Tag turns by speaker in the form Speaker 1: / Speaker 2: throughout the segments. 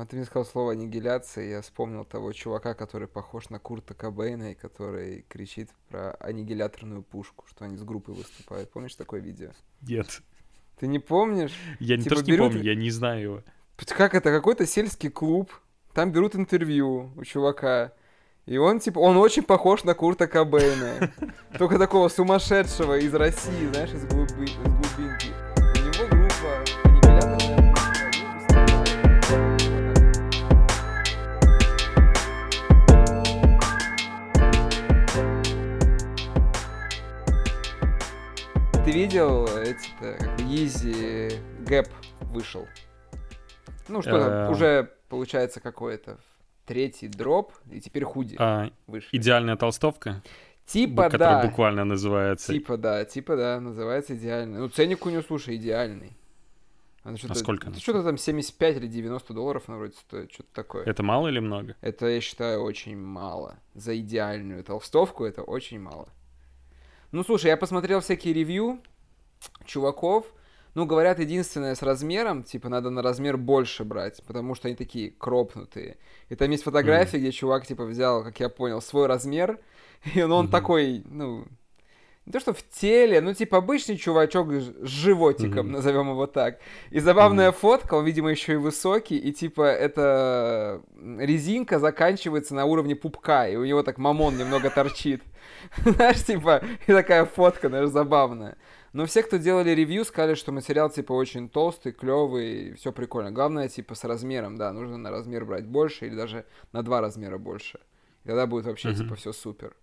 Speaker 1: А ты мне сказал слово аннигиляция, я вспомнил того чувака, который похож на Курта Кобейна, и который кричит про аннигиляторную пушку, что они с группой выступают. Помнишь такое видео?
Speaker 2: Нет.
Speaker 1: Ты не помнишь?
Speaker 2: Я не
Speaker 1: Типа
Speaker 2: не
Speaker 1: берут-
Speaker 2: помню, я не знаю его.
Speaker 1: Как это? Какой-то сельский клуб. Там берут интервью у чувака. И он, типа, он очень похож на Курта Кобейна. Только такого сумасшедшего из России, знаешь, из, глуби- видел эти-то, как Yeezy Gap вышел? Ну что там,
Speaker 2: Э.
Speaker 1: уже получается какой-то третий дроп, и теперь худи
Speaker 2: А,
Speaker 1: вышли.
Speaker 2: идеальная толстовка,
Speaker 1: Типа
Speaker 2: которая
Speaker 1: да,
Speaker 2: буквально называется.
Speaker 1: типа да, типа да, называется идеальный. Ну ценник у него, слушай, идеальный. Она что-то,
Speaker 2: сколько
Speaker 1: это
Speaker 2: она
Speaker 1: что-то там 75 или 90 долларов она вроде стоит, что-то такое.
Speaker 2: Это мало или много?
Speaker 1: Это, я считаю, очень мало. За идеальную толстовку это очень мало. Ну, слушай, я посмотрел всякие ревью чуваков. Ну, говорят, единственное с размером, типа, надо на размер больше брать, потому что они такие кропнутые. И там есть фотография, где чувак, типа, взял, как я понял, свой размер, и он, он
Speaker 2: Мгм.
Speaker 1: такой, ну, не то что в теле, ну, типа, обычный чувачок с животиком,
Speaker 2: Мгм.
Speaker 1: назовем его так. И забавная фотка, он, видимо, еще и высокий, и, типа, эта резинка заканчивается на уровне пупка, и у него так мамон немного торчит. Знаешь, типа, и такая фотка, знаешь, забавная. Но все, кто делали review, сказали, что материал, типа, очень толстый, клевый, все прикольно. Главное, типа, с размером, да, нужно на размер брать больше или даже на два размера больше. И тогда будет вообще,
Speaker 2: Мгм.
Speaker 1: типа, все супер.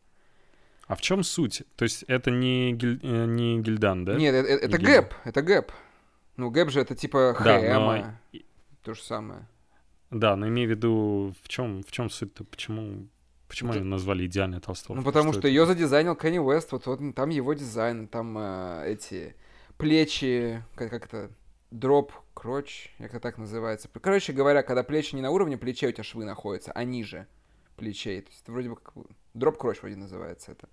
Speaker 2: А в чем суть? То есть это не, Gil- э, не Gildan, да?
Speaker 1: Нет, это, это гэп, это гэп. Ну, Gap же это типа
Speaker 2: Да,
Speaker 1: H&M а,
Speaker 2: но-
Speaker 1: то же самое.
Speaker 2: Да, но имею в виду, в чем, в чем суть-то? Почему, почему
Speaker 1: Это-
Speaker 2: они назвали идеальной толстовкой?
Speaker 1: Ну, потому что,
Speaker 2: это?
Speaker 1: ее задизайнил Kanye West, вот, вот там его дизайн, там э, эти плечи, как, как это, drop, crotch, как это так называется. Короче говоря, когда плечи не на уровне плечей у тебя швы находятся, а ниже плечей. То есть это вроде бы как drop crotch вроде называется это.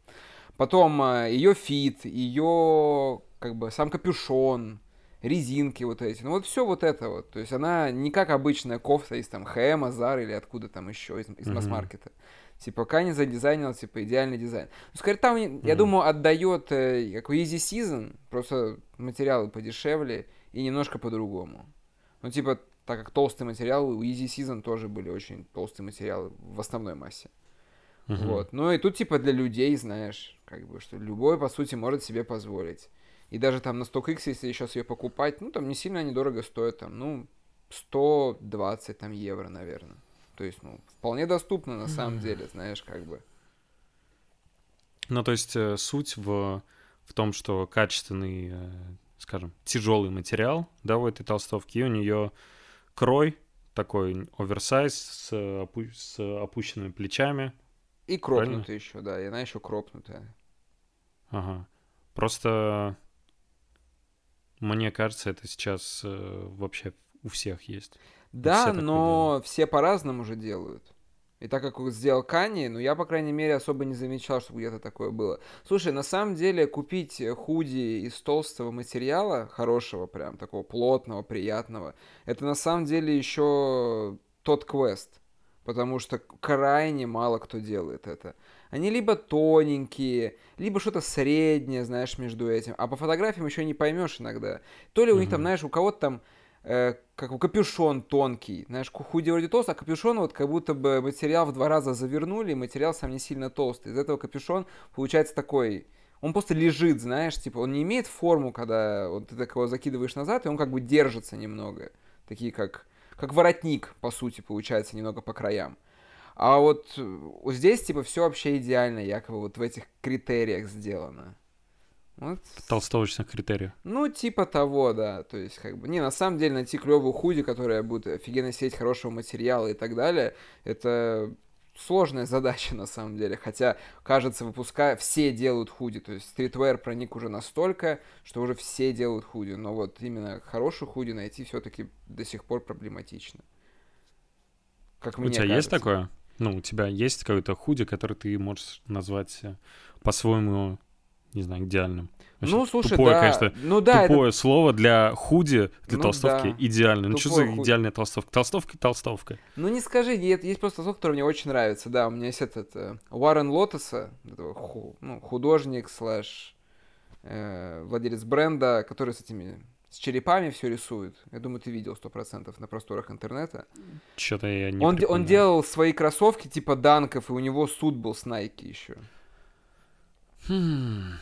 Speaker 1: Потом ее fit, ее как бы сам капюшон, резинки вот эти. Ну вот все вот это вот. То есть она не как обычная кофта из там H&M а, Зар или откуда там еще, из, из
Speaker 2: Мгм.
Speaker 1: масс-маркета. Типа Кани задизайнил, типа, идеальный дизайн. Ну, скорее, там, я
Speaker 2: Мгм.
Speaker 1: думаю, отдает э, как Easy Season, просто материалы подешевле и немножко по-другому. Ну, типа, так как толстый материал, у Easy Season тоже были очень толстые материалы в основной массе.
Speaker 2: Мгм.
Speaker 1: Вот. Ну и тут типа для людей, знаешь, как бы, что любой, по сути, может себе позволить. И даже там на StockX, если сейчас ее покупать, ну там не сильно недорого стоит, там, ну, 120 там евро, наверное. То есть, ну, вполне доступно на самом деле, знаешь, как бы.
Speaker 2: Ну, то есть э, суть в, в том, что качественный, э, скажем, тяжелый материал, да, у этой толстовки, и у нее крой такой оверсайз с, опу- с опущенными плечами.
Speaker 1: И кропнутая еще, да, и она еще кропнутая.
Speaker 2: Ага. Просто мне кажется, это сейчас э, вообще у всех есть.
Speaker 1: Да,
Speaker 2: так
Speaker 1: но все по-разному же делают. И так как сделал Кани, ну я, по крайней мере, особо не замечал, что где-то такое было. Слушай, на самом деле купить э, худи из толстого материала, хорошего прям, такого плотного, приятного, это на самом деле еще тот квест. Потому что крайне мало кто делает это. Они либо тоненькие, либо что-то среднее, знаешь, между этим. А по фотографиям еще не поймешь иногда. То ли у них там, знаешь, у кого-то там э, как у капюшон тонкий. Знаешь, худи вроде толстый, а капюшон вот как будто бы материал в два раза завернули, и материал сам не сильно толстый. Из этого капюшон получается такой... Он просто лежит, знаешь, типа, он не имеет форму, когда вот ты так его закидываешь назад, и он как бы держится немного. Такие как, как воротник, по сути, получается, немного по краям. А вот, э, вот здесь, типа, все вообще идеально, якобы вот в этих критериях сделано. Вот
Speaker 2: толстовочных критериях.
Speaker 1: ну, типа того, да. То есть, как бы, не, на самом деле, найти клевую худи, которая будет офигенно сеть хорошего материала и так далее, это сложная задача, на самом деле. Хотя, кажется, выпуская, все делают худи. То есть, стритвейр проник уже настолько, что уже все делают худи. Но вот именно хорошую худи найти все-таки до сих пор проблематично. Как
Speaker 2: у
Speaker 1: мне
Speaker 2: тебя есть
Speaker 1: кажется.
Speaker 2: такое? Ну, у тебя есть какой-то худи, который ты можешь назвать э, по-своему не знаю, идеальным. Вообще
Speaker 1: Ну, слушай,
Speaker 2: тупое,
Speaker 1: да.
Speaker 2: конечно,
Speaker 1: ну да,
Speaker 2: тупое слово для худи, для
Speaker 1: Ну
Speaker 2: толстовки
Speaker 1: да.
Speaker 2: идеальное. Ну что за
Speaker 1: худи.
Speaker 2: идеальная толстовка? Толстовка и толстовка.
Speaker 1: это... Ну не скажи, есть, есть просто слов, который мне очень нравится. Да, у меня есть этот э, Уоррен Лотоса, ху- ну, художник слэш э, владелец бренда, который с этими с черепами все рисует. Я думаю, ты видел сто процентов на просторах интернета.
Speaker 2: Что-то я не
Speaker 1: Он, де- он
Speaker 2: припоминаю.
Speaker 1: делал свои кроссовки типа данков, и у него суд был с Nike еще.
Speaker 2: Хм.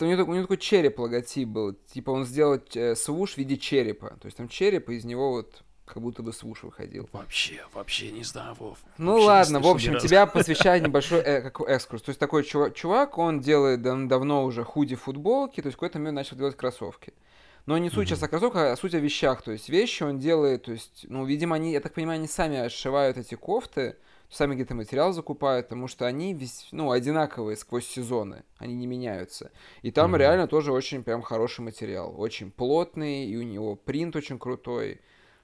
Speaker 1: У него, такой- у него такой череп логотип был. Типа он сделал э, свуш в виде черепа. То есть там череп, и из него вот как будто бы свуш выходил.
Speaker 2: Вообще, вообще не знаю, Вов.
Speaker 1: Ну
Speaker 2: Вообще
Speaker 1: ладно, в общем, тебя посвящает небольшой э, как экскурс. То есть такой чувак, чувак он делает дав- давно уже худи футболки, то есть в какой-то момент начал делать кроссовки. Но не суть сейчас о кроссовках, а суть о вещах. То есть вещи он делает, то есть, ну, видимо, они, я так понимаю, они сами сшивают эти кофты, сами где-то материал закупают, потому что они весь, ну, одинаковые сквозь сезоны, они не меняются. И там
Speaker 2: Мгм.
Speaker 1: реально тоже очень прям хороший материал, очень плотный, и у него принт очень крутой.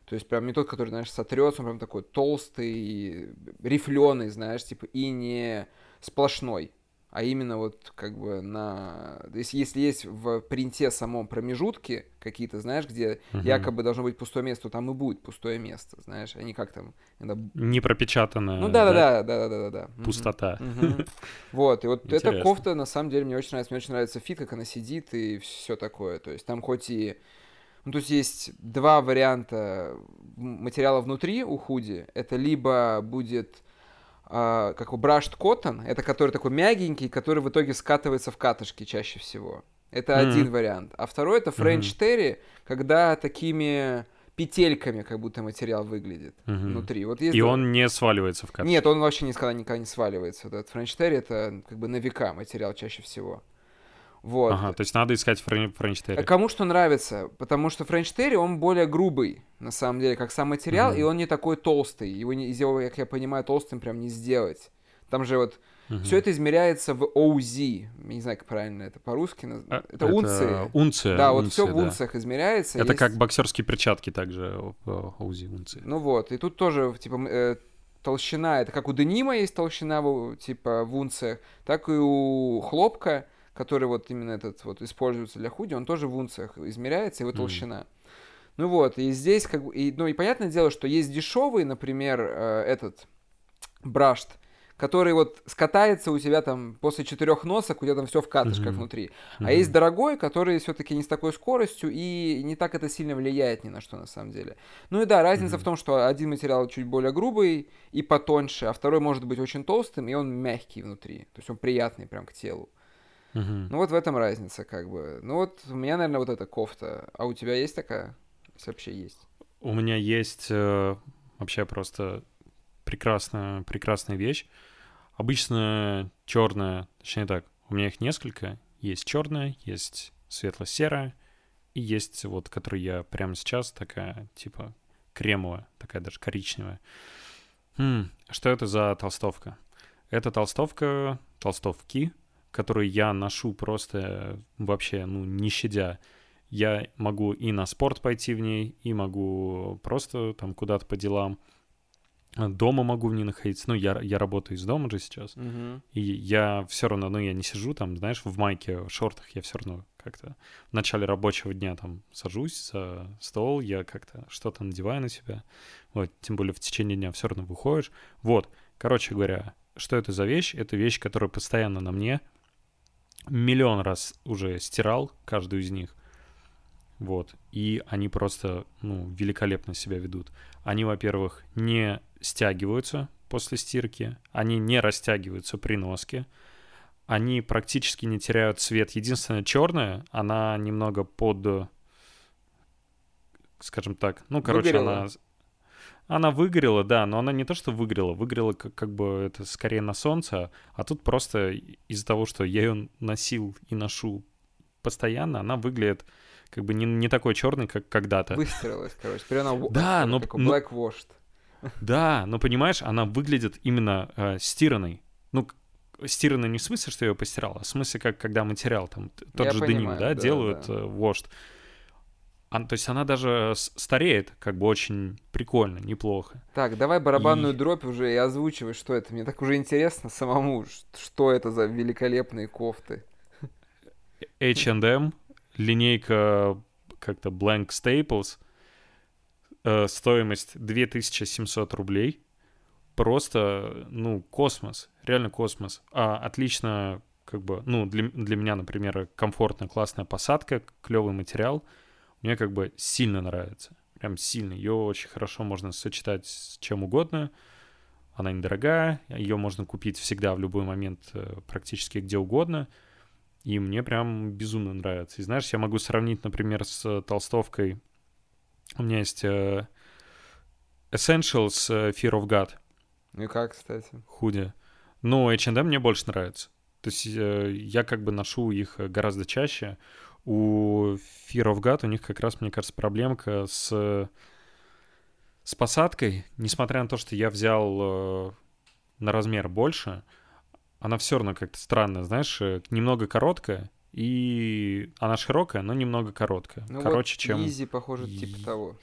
Speaker 1: То есть прям не тот, который, знаешь, сотрется, он прям такой толстый, рифленый, знаешь, типа, и не сплошной. А именно вот как бы на... то есть Если есть в принте самом промежутки какие-то, знаешь, где
Speaker 2: Мгм.
Speaker 1: якобы должно быть пустое место, то там и будет пустое место, знаешь, они как там... иногда-
Speaker 2: Не пропечатанная
Speaker 1: Ну да-да-да, да-да-да. да.
Speaker 2: пустота.
Speaker 1: Вот, и вот эта кофта, на самом деле, мне очень нравится. Мне очень нравится фит, как она сидит и все такое. То есть там хоть и... Ну, то есть есть два варианта материала внутри у худи. Это либо будет а, как у brushed cotton, это который такой мягенький, который в итоге скатывается в катышки чаще всего. Это
Speaker 2: Мгм.
Speaker 1: один вариант. А второй это French Terry, когда такими петельками как будто материал выглядит
Speaker 2: Мгм.
Speaker 1: внутри. Вот есть
Speaker 2: И
Speaker 1: два-
Speaker 2: он не сваливается в кадр.
Speaker 1: нет, он вообще никогда, никогда не сваливается. Этот French Terry это как бы на века материал чаще всего. Вот.
Speaker 2: Ага, то есть надо искать Fren- French
Speaker 1: А
Speaker 2: Terry.
Speaker 1: Кому что нравится, потому что French Terry, он более грубый, на самом деле, как сам материал,
Speaker 2: Мгм.
Speaker 1: и он не такой толстый. Его, не, из него, как я понимаю, толстым прям не сделать. Там же вот
Speaker 2: Мгм.
Speaker 1: все это измеряется в OZ. Не знаю, как правильно это по-русски. наз-
Speaker 2: А,
Speaker 1: это, унции.
Speaker 2: Унция.
Speaker 1: Да, вот все
Speaker 2: унция,
Speaker 1: в унциях измеряется.
Speaker 2: Это
Speaker 1: есть-
Speaker 2: как боксерские перчатки также в УЗИ унции.
Speaker 1: Ну вот, и тут тоже, типа, э, толщина, это как у денима есть толщина, типа, в унциях, так и у хлопка, который вот именно этот вот используется для худи, он тоже в унциях измеряется, его толщина. Ну вот, и здесь как бы, и, ну и понятное дело, что есть дешевый, например, э, этот брашт, который вот скатается у тебя там после четырех носок, у тебя там все в катышках
Speaker 2: Мгм.
Speaker 1: внутри.
Speaker 2: Мгм.
Speaker 1: А есть дорогой, который все-таки не с такой скоростью и не так это сильно влияет ни на что на самом деле. Ну и да, разница
Speaker 2: Мгм.
Speaker 1: в том, что один материал чуть более грубый и потоньше, а второй может быть очень толстым, и он мягкий внутри. То есть он приятный прям к телу.
Speaker 2: Мгм.
Speaker 1: Ну вот в этом разница как бы. Ну вот у меня, наверное, вот эта кофта. А у тебя есть такая? Если вообще есть.
Speaker 2: У меня есть э, вообще просто прекрасная, прекрасная вещь. Обычно черная, точнее так, у меня их несколько. Есть черная, есть светло-серая, и есть вот, которую я прямо сейчас такая, типа, кремовая, такая даже коричневая. Хм, что это за толстовка? Это толстовка, толстовки, которую я ношу просто вообще, ну, не щадя. Я могу и на спорт пойти в ней, и могу просто там куда-то по делам. Дома могу в ней находиться. Ну, я, я работаю из дома же сейчас. И я все равно, ну, я не сижу там, знаешь, в майке, в шортах, я все равно как-то в начале рабочего дня там сажусь за стол, я как-то что-то надеваю на себя. Вот, тем более в течение дня все равно выходишь. Вот, короче говоря, что это за вещь? Это вещь, которая постоянно на мне. Миллион раз уже стирал каждую из них. Вот. И они просто, ну, великолепно себя ведут. Они, во-первых, не стягиваются после стирки, они не растягиваются при носке, они практически не теряют цвет. Единственное, черная, она немного под, скажем так, ну, короче,
Speaker 1: Выгорела.
Speaker 2: она... Она выгорела, да, но она не то, что выгорела, выгорела как, как бы это скорее на солнце, а тут просто из-за того, что я ее носил и ношу постоянно, она выглядит как бы не, не такой черный, как когда-то.
Speaker 1: Выстроилась, короче. Теперь она
Speaker 2: Да, но- но-
Speaker 1: black washed.
Speaker 2: Да, но понимаешь, она выглядит именно э, стиранной. Ну, стиранной не в смысле, что я ее постирал, а в смысле, как когда материал, там, тот
Speaker 1: Я
Speaker 2: же
Speaker 1: понимаю,
Speaker 2: деним, да,
Speaker 1: да,
Speaker 2: делают
Speaker 1: да.
Speaker 2: э, то есть она даже стареет, как бы очень прикольно, неплохо.
Speaker 1: Так, давай барабанную
Speaker 2: И-
Speaker 1: дробь уже и озвучивай, что это. Мне так уже интересно самому, что это за великолепные кофты.
Speaker 2: H&M, линейка как-то Blank Staples, э, стоимость 2700 рублей. Просто, ну, космос, реально космос. А, отлично, как бы, ну, для, для меня, например, комфортная, классная посадка, клевый материал. Мне как бы сильно нравится. Прям сильно. Ее очень хорошо можно сочетать с чем угодно. Она недорогая, ее можно купить всегда в любой момент э, практически где угодно. И мне прям безумно нравится. И знаешь, я могу сравнить, например, с толстовкой. У меня есть э, Essentials э, Fear of God.
Speaker 1: Ну и как, кстати?
Speaker 2: Худи. Но H&M мне больше нравится. То есть я как бы ношу их гораздо чаще. У Fear of God у них как раз, мне кажется, проблемка с с посадкой, несмотря на то, что я взял э, на размер больше, она все равно как-то странная, знаешь, э, немного короткая, и она широкая, но немного короткая.
Speaker 1: Ну
Speaker 2: Короче,
Speaker 1: вот
Speaker 2: чем...
Speaker 1: Изи, похоже, типа того.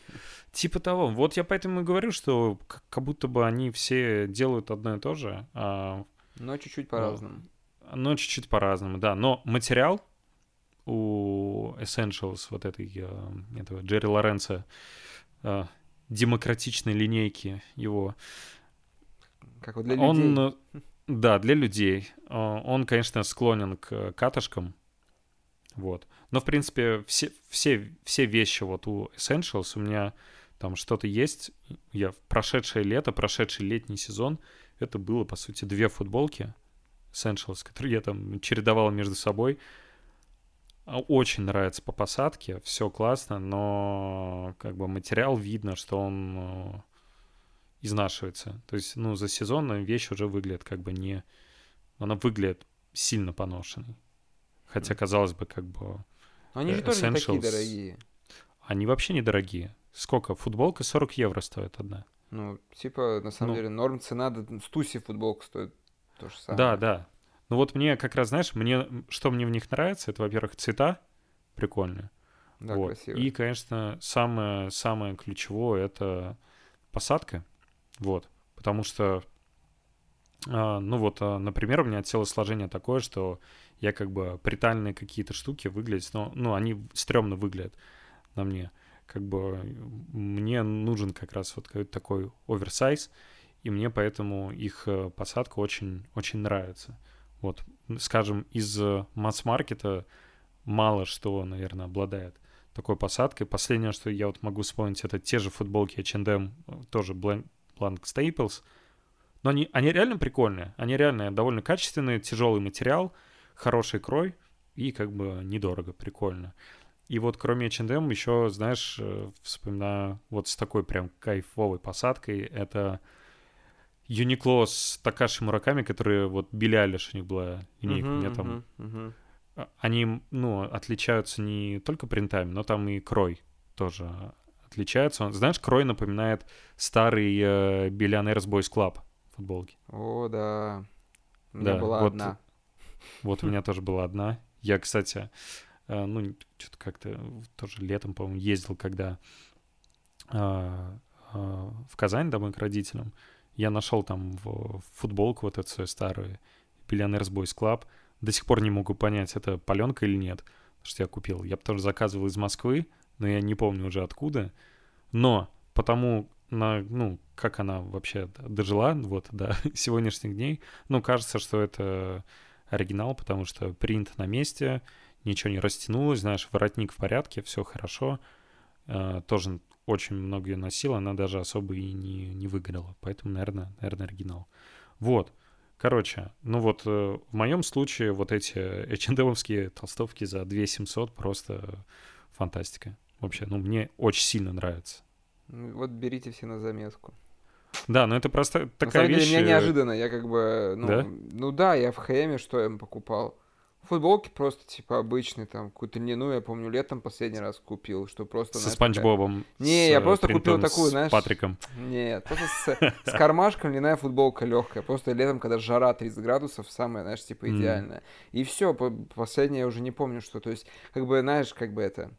Speaker 2: Типа того. Вот я поэтому и говорю, что как будто бы они все делают одно и то же. А...
Speaker 1: Но чуть-чуть по-разному.
Speaker 2: Но чуть-чуть по-разному, да. Но материал у Essentials, вот этой, э, этого Джерри Лоренца, демократичной линейки его.
Speaker 1: Как вот для людей. Он,
Speaker 2: да, для людей. Он, конечно, склонен к катышкам. Вот. Но, в принципе, все, все, все вещи вот у Essentials у меня там что-то есть. Я в прошедшее лето, прошедший летний сезон, это было, по сути, две футболки Essentials, которые я там чередовал между собой. А, очень нравится по посадке, все классно, но как бы материал видно, что он э, изнашивается. То есть, ну, за сезон вещь уже выглядит как бы не... Она выглядит сильно поношенной. Хотя, казалось бы, как бы...
Speaker 1: Но они же тоже не такие дорогие.
Speaker 2: Они вообще недорогие. Сколько? Футболка 40 евро стоит одна.
Speaker 1: Ну, типа, на самом ну, деле, норм цена, стуси футболка стоит то же самое.
Speaker 2: Да, да. Ну вот мне как раз, знаешь, мне, что мне в них нравится, это, во-первых, цвета прикольные.
Speaker 1: Да,
Speaker 2: вот.
Speaker 1: красиво.
Speaker 2: И, конечно, самое, самое ключевое — это посадка. Вот. Потому что, а, ну вот, а, например, у меня телосложение такое, что я как бы притальные какие-то штуки выглядят, но, ну, они стрёмно выглядят на мне. Как бы мне нужен как раз вот такой оверсайз, и мне поэтому их э, посадка очень, очень нравится. Вот, скажем, из э, масс-маркета мало что, наверное, обладает такой посадкой. Последнее, что я вот могу вспомнить, это те же футболки H&M, тоже Blank, Blank Staples. Но они, они реально прикольные. Они реально довольно качественные, тяжелый материал, хороший крой и как бы недорого, прикольно. И вот кроме H&M еще, знаешь, э, вспоминаю вот с такой прям кайфовой посадкой, это Юникло с Такаши Мураками, которые вот Билли у них была линейка, uh-huh, у меня там... Uh-huh, uh-huh. Они, ну, отличаются не только принтами, но там и крой тоже отличается. Он, знаешь, крой напоминает старый э, Billionaires Boys Club футболки.
Speaker 1: О, да. У меня да, была вот, одна.
Speaker 2: Вот у меня тоже была одна. Я, кстати, э, ну, что-то как-то тоже летом, по-моему, ездил, когда э, э, в Казань домой к родителям я нашел там в футболку вот эту свою старую Billionaires Boys Club. До сих пор не могу понять, это паленка или нет, что я купил. Я тоже заказывал из Москвы, но я не помню уже откуда. Но потому, на, ну, как она вообще дожила вот до сегодняшних дней, ну, кажется, что это оригинал, потому что принт на месте, ничего не растянулось, знаешь, воротник в порядке, все хорошо. Uh, тоже очень много ее носил, она даже особо и не, не выгорела. Поэтому, наверное, наверное, оригинал. Вот. Короче, ну вот э, в моем случае вот эти H&M толстовки за 2 700 просто фантастика. Вообще, ну мне очень сильно нравится.
Speaker 1: Ну, вот берите все на заметку.
Speaker 2: Да, но это просто такая
Speaker 1: на
Speaker 2: вещь...
Speaker 1: Деле, меня неожиданно, я как бы, ну да, ну да я в ХМе что я покупал. Футболки просто, типа, обычные, там, какую-то льняную, я помню, летом последний раз купил, что просто...
Speaker 2: Со Спанч Бобом.
Speaker 1: Не, я просто купил такую, знаешь...
Speaker 2: С Патриком.
Speaker 1: Нет, просто с, с кармашком льняная футболка легкая. Просто летом, когда жара 30 градусов, самая, знаешь, типа, идеальная. Mm. И все, последнее я уже не помню, что. То есть, как бы, знаешь, как бы это...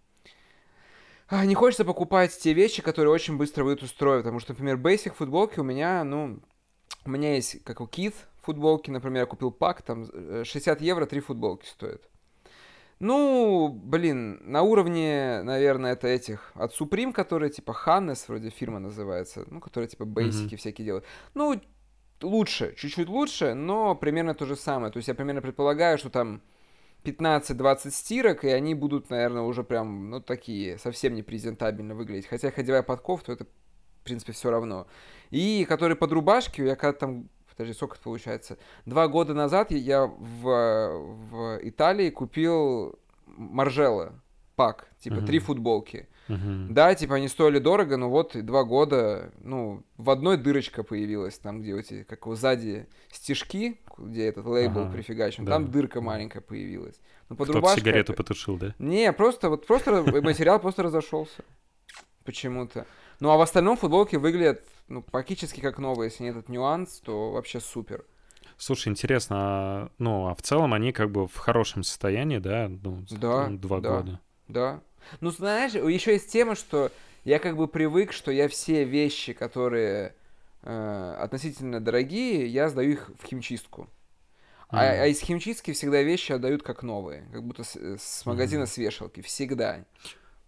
Speaker 1: А, не хочется покупать те вещи, которые очень быстро выйдут из строя, потому что, например, basic футболки у меня, ну, у меня есть, как у Кит, футболки, например, я купил пак, там 60 э, евро три футболки стоят. Ну, блин, на уровне, наверное, это этих от Supreme, которые типа Hannes, вроде фирма называется, ну, которые типа бейсики всякие делают. Ну, лучше, чуть-чуть лучше, но примерно то же самое. То есть я примерно предполагаю, что там 15-20 стирок, и они будут, наверное, уже прям, ну, такие, совсем не презентабельно выглядеть. Хотя, их одевая подков, то это, в принципе, все равно. И которые под рубашки, я когда там, подожди, сколько это получается? Два года назад я в, в Италии купил Маржела пак, типа, три футболки.
Speaker 2: Мгм.
Speaker 1: Да, типа они стоили дорого, но вот два года, ну, в одной дырочка появилась, там, где эти, как его, сзади стежки, где этот лейбл
Speaker 2: Ага,
Speaker 1: прифигачен,
Speaker 2: да.
Speaker 1: там дырка маленькая появилась. Ну, под
Speaker 2: Кто-то
Speaker 1: рубашкой
Speaker 2: сигарету потушил, да?
Speaker 1: Не, просто, вот просто материал просто разошелся. Почему-то. Ну, а в остальном футболки выглядят, ну, практически как новые. Если нет этот нюанс, то вообще супер.
Speaker 2: Слушай, интересно, а, ну, а в целом они как бы в хорошем состоянии, да? Ну,
Speaker 1: Да,
Speaker 2: два
Speaker 1: да.
Speaker 2: года.
Speaker 1: Да. Ну, знаешь, еще есть тема, что я как бы привык, что я все вещи, которые э, относительно дорогие, я сдаю их в химчистку. А, а из химчистки всегда вещи отдают как новые, как будто с, э, с магазина с вешалки, всегда.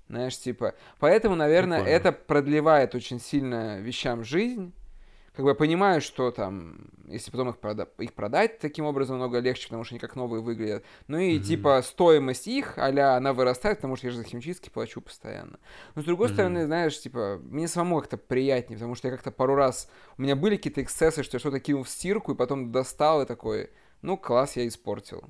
Speaker 1: Знаешь, типа. Поэтому, наверное,
Speaker 2: Прикольно.
Speaker 1: это продлевает очень сильно вещам жизнь. Как бы я понимаю, что там, если потом их, прода- их продать таким образом намного легче, потому что они как новые выглядят. Ну и
Speaker 2: Мгм.
Speaker 1: типа стоимость их, а она вырастает, потому что я же за химчистки плачу постоянно. Но с другой
Speaker 2: Мгм.
Speaker 1: стороны, знаешь, типа, мне самому как-то приятнее, потому что я как-то пару раз... У меня были какие-то эксцессы, что я что-то кинул в стирку, и потом достал и такой, ну класс, я испортил.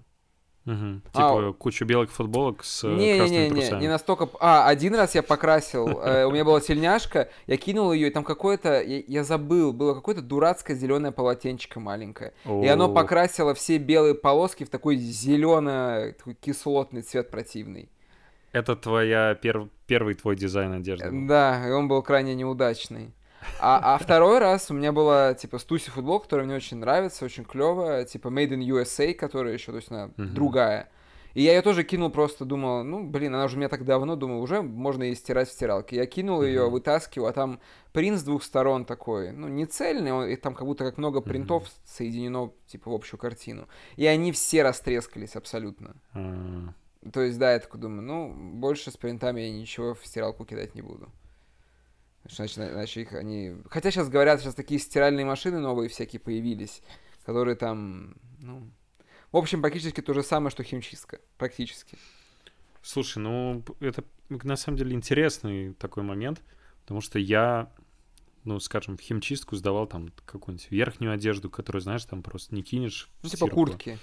Speaker 1: А,
Speaker 2: Типа кучу белых футболок с э, красными
Speaker 1: Не-не-не,
Speaker 2: трусами.
Speaker 1: не настолько... п- А, один раз я покрасил, э, у меня была тельняшка, я кинул ее, и там какое-то, я, забыл, было какое-то дурацкое зеленое полотенчико маленькое. И оно покрасило все белые полоски в такой зеленый, такой кислотный цвет противный.
Speaker 2: Это твоя пер- первый твой дизайн одежды.
Speaker 1: Да, и он был крайне неудачный. А, а второй раз у меня была, типа, Стуси футбол, которая мне очень нравится, очень клевая, типа, Made in USA, которая еще, то есть она
Speaker 2: Мгм.
Speaker 1: другая. И я ее тоже кинул, просто думал, ну, блин, она уже у меня так давно, думаю, уже можно ее стирать в стиралке. Я кинул ее,
Speaker 2: Мгм.
Speaker 1: вытаскиваю, а там принт с двух сторон такой, ну, не цельный, он- и там как будто как много принтов соединено, типа, в общую картину. И они все растрескались абсолютно.
Speaker 2: А,
Speaker 1: То есть, да, я такой думаю, ну, больше с принтами я ничего в стиралку кидать не буду. Значит, иначе, иначе их они... Хотя сейчас говорят, сейчас такие стиральные машины новые всякие появились, которые там, ну... В общем, практически то же самое, что химчистка. Практически.
Speaker 2: Слушай, ну это на самом деле интересный такой момент, потому что я, ну, скажем, в химчистку сдавал там какую-нибудь верхнюю одежду, которую, знаешь, там просто не кинешь
Speaker 1: Ну, типа
Speaker 2: стирку.
Speaker 1: куртки.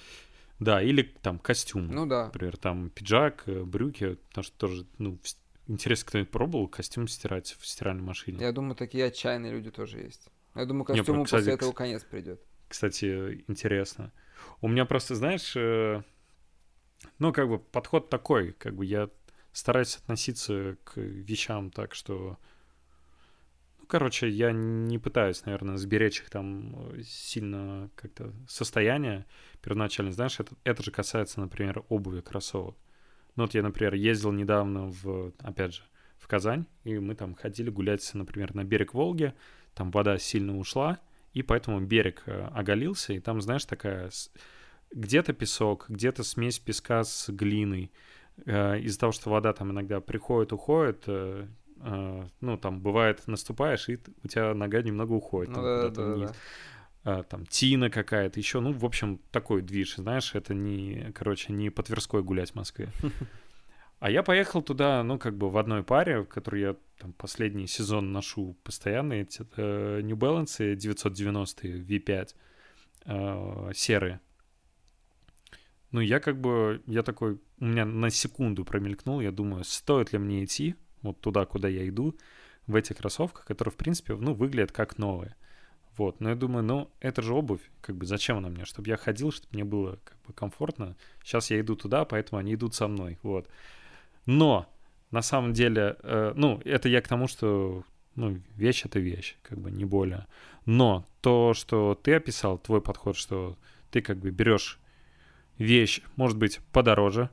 Speaker 2: Да, или там костюм.
Speaker 1: Ну да.
Speaker 2: Например, там пиджак, э, брюки, потому что тоже, ну, интересно, кто-нибудь пробовал костюм стирать в стиральной машине?
Speaker 1: Я думаю, такие отчаянные люди тоже есть. Я думаю,
Speaker 2: Не,
Speaker 1: костюму
Speaker 2: кстати,
Speaker 1: после этого конец придет.
Speaker 2: Кстати, интересно. У меня просто, знаешь, э, ну, как бы подход такой, как бы я стараюсь относиться к вещам так, что, ну, короче, я не пытаюсь, наверное, сберечь их там э, сильно как-то состояние первоначально. Знаешь, это, это же касается, например, обуви, кроссовок. Ну, вот я, например, ездил недавно в, опять же, в Казань, и мы там ходили гулять, например, на берег Волги, там вода сильно ушла, и поэтому берег э, оголился, и там, знаешь, такая где-то песок, где-то смесь песка с глиной. Э, Из-за того, что вода там иногда приходит, уходит, э, ну, там, бывает, наступаешь, и у тебя нога немного уходит
Speaker 1: Ну
Speaker 2: там
Speaker 1: да, да, да.
Speaker 2: А, там тина какая-то, еще, ну, в общем, такой движ, знаешь, это не, короче, не по Тверской гулять в Москве. А я поехал туда, ну, как бы в одной паре, которую я там последний сезон ношу постоянно, эти э, New Balance 990 V5 э, серые. Ну, я как бы, я такой, у меня на секунду промелькнул, я думаю, стоит ли мне идти вот туда, куда я иду, в эти кроссовках, которые, в принципе, ну, выглядят как новые. Вот, но я думаю, ну, это же обувь, как бы, зачем она мне? Чтобы я ходил, чтобы мне было, как бы, комфортно. Сейчас я иду туда, поэтому они идут со мной, вот. Но, на самом деле, э, ну, это я к тому, что, ну, вещь — это вещь, как бы, не более. Но то, что ты описал, твой подход, что ты, как бы, берешь вещь, может быть, подороже,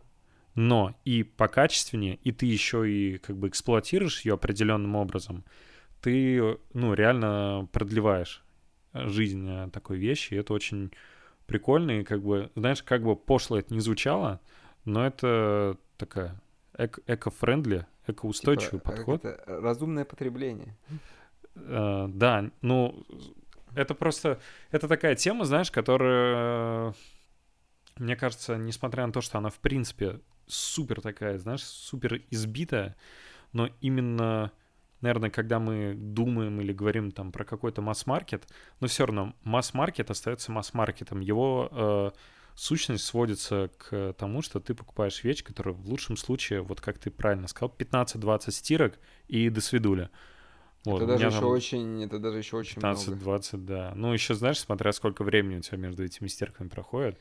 Speaker 2: но и покачественнее, и ты еще и, как бы, эксплуатируешь ее определенным образом, ты, ну, реально продлеваешь жизнь э, такой вещи, и это очень прикольно, и как бы, знаешь, как бы пошло это не звучало, но это такая эко- эко-френдли, эко-устойчивый
Speaker 1: Типа,
Speaker 2: подход.
Speaker 1: как это, разумное потребление.
Speaker 2: Э, да, ну, это просто... Это такая тема, знаешь, которая, мне кажется, несмотря на то, что она, в принципе, супер такая, знаешь, супер избитая, но именно, наверное, когда мы думаем или говорим там про какой-то масс-маркет, но все равно масс-маркет остается масс-маркетом. Его э, сущность сводится к тому, что ты покупаешь вещь, которая в лучшем случае, вот как ты правильно сказал, 15-20 стирок и до свидуля. Вот,
Speaker 1: это даже еще
Speaker 2: там
Speaker 1: очень, это даже еще очень много.
Speaker 2: 15-20, да. Ну, еще знаешь, смотря сколько времени у тебя между этими стирками проходит.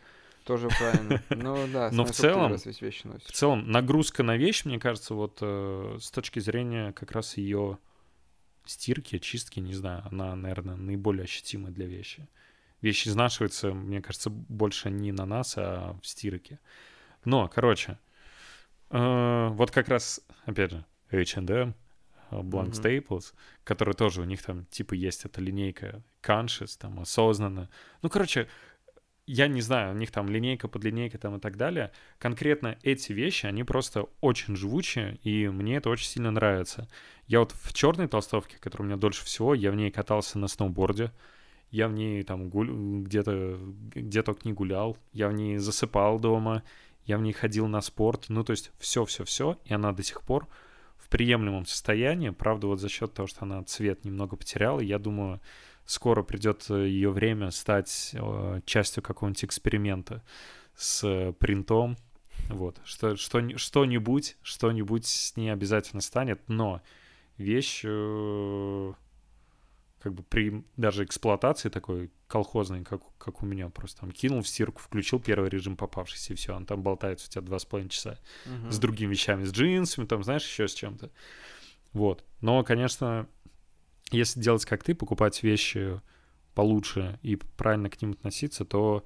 Speaker 1: Тоже правильно. Ну да,
Speaker 2: Но в целом-. В целом, нагрузка на вещь, мне кажется, вот э, с точки зрения как раз ее стирки, чистки, не знаю, она, наверное, наиболее ощутимая для вещи. Вещь изнашивается, мне кажется, больше не на нас, а в стирке. Но, короче, э, вот как раз, опять же, H&M, э, Blank. Staples, который тоже у них там, типа, есть эта линейка conscious, там, осознанно. Ну, короче, я не знаю, у них там линейка под линейкой там и так далее. Конкретно эти вещи, они просто очень живучие, и мне это очень сильно нравится. Я вот в черной толстовке, которая у меня дольше всего, я в ней катался на сноуборде, я в ней там гуль- где-то где только не гулял, я в ней засыпал дома, я в ней ходил на спорт, ну то есть все-все-все, и она до сих пор в приемлемом состоянии. Правда, вот за счет того, что она цвет немного потеряла, я думаю, скоро придет ее время стать э, частью какого-нибудь эксперимента с э, принтом. Вот, что, что, что-нибудь, что-нибудь с ней обязательно станет, но вещь э, как бы при даже эксплуатации такой колхозной, как, как у меня, просто там кинул в стирку, включил первый режим попавшийся, и все, он там болтается у тебя два с половиной часа
Speaker 1: Мгм.
Speaker 2: с другими вещами, с джинсами, там, знаешь, еще с чем-то. Вот. Но, конечно, если делать как ты, покупать вещи получше и правильно к ним относиться, то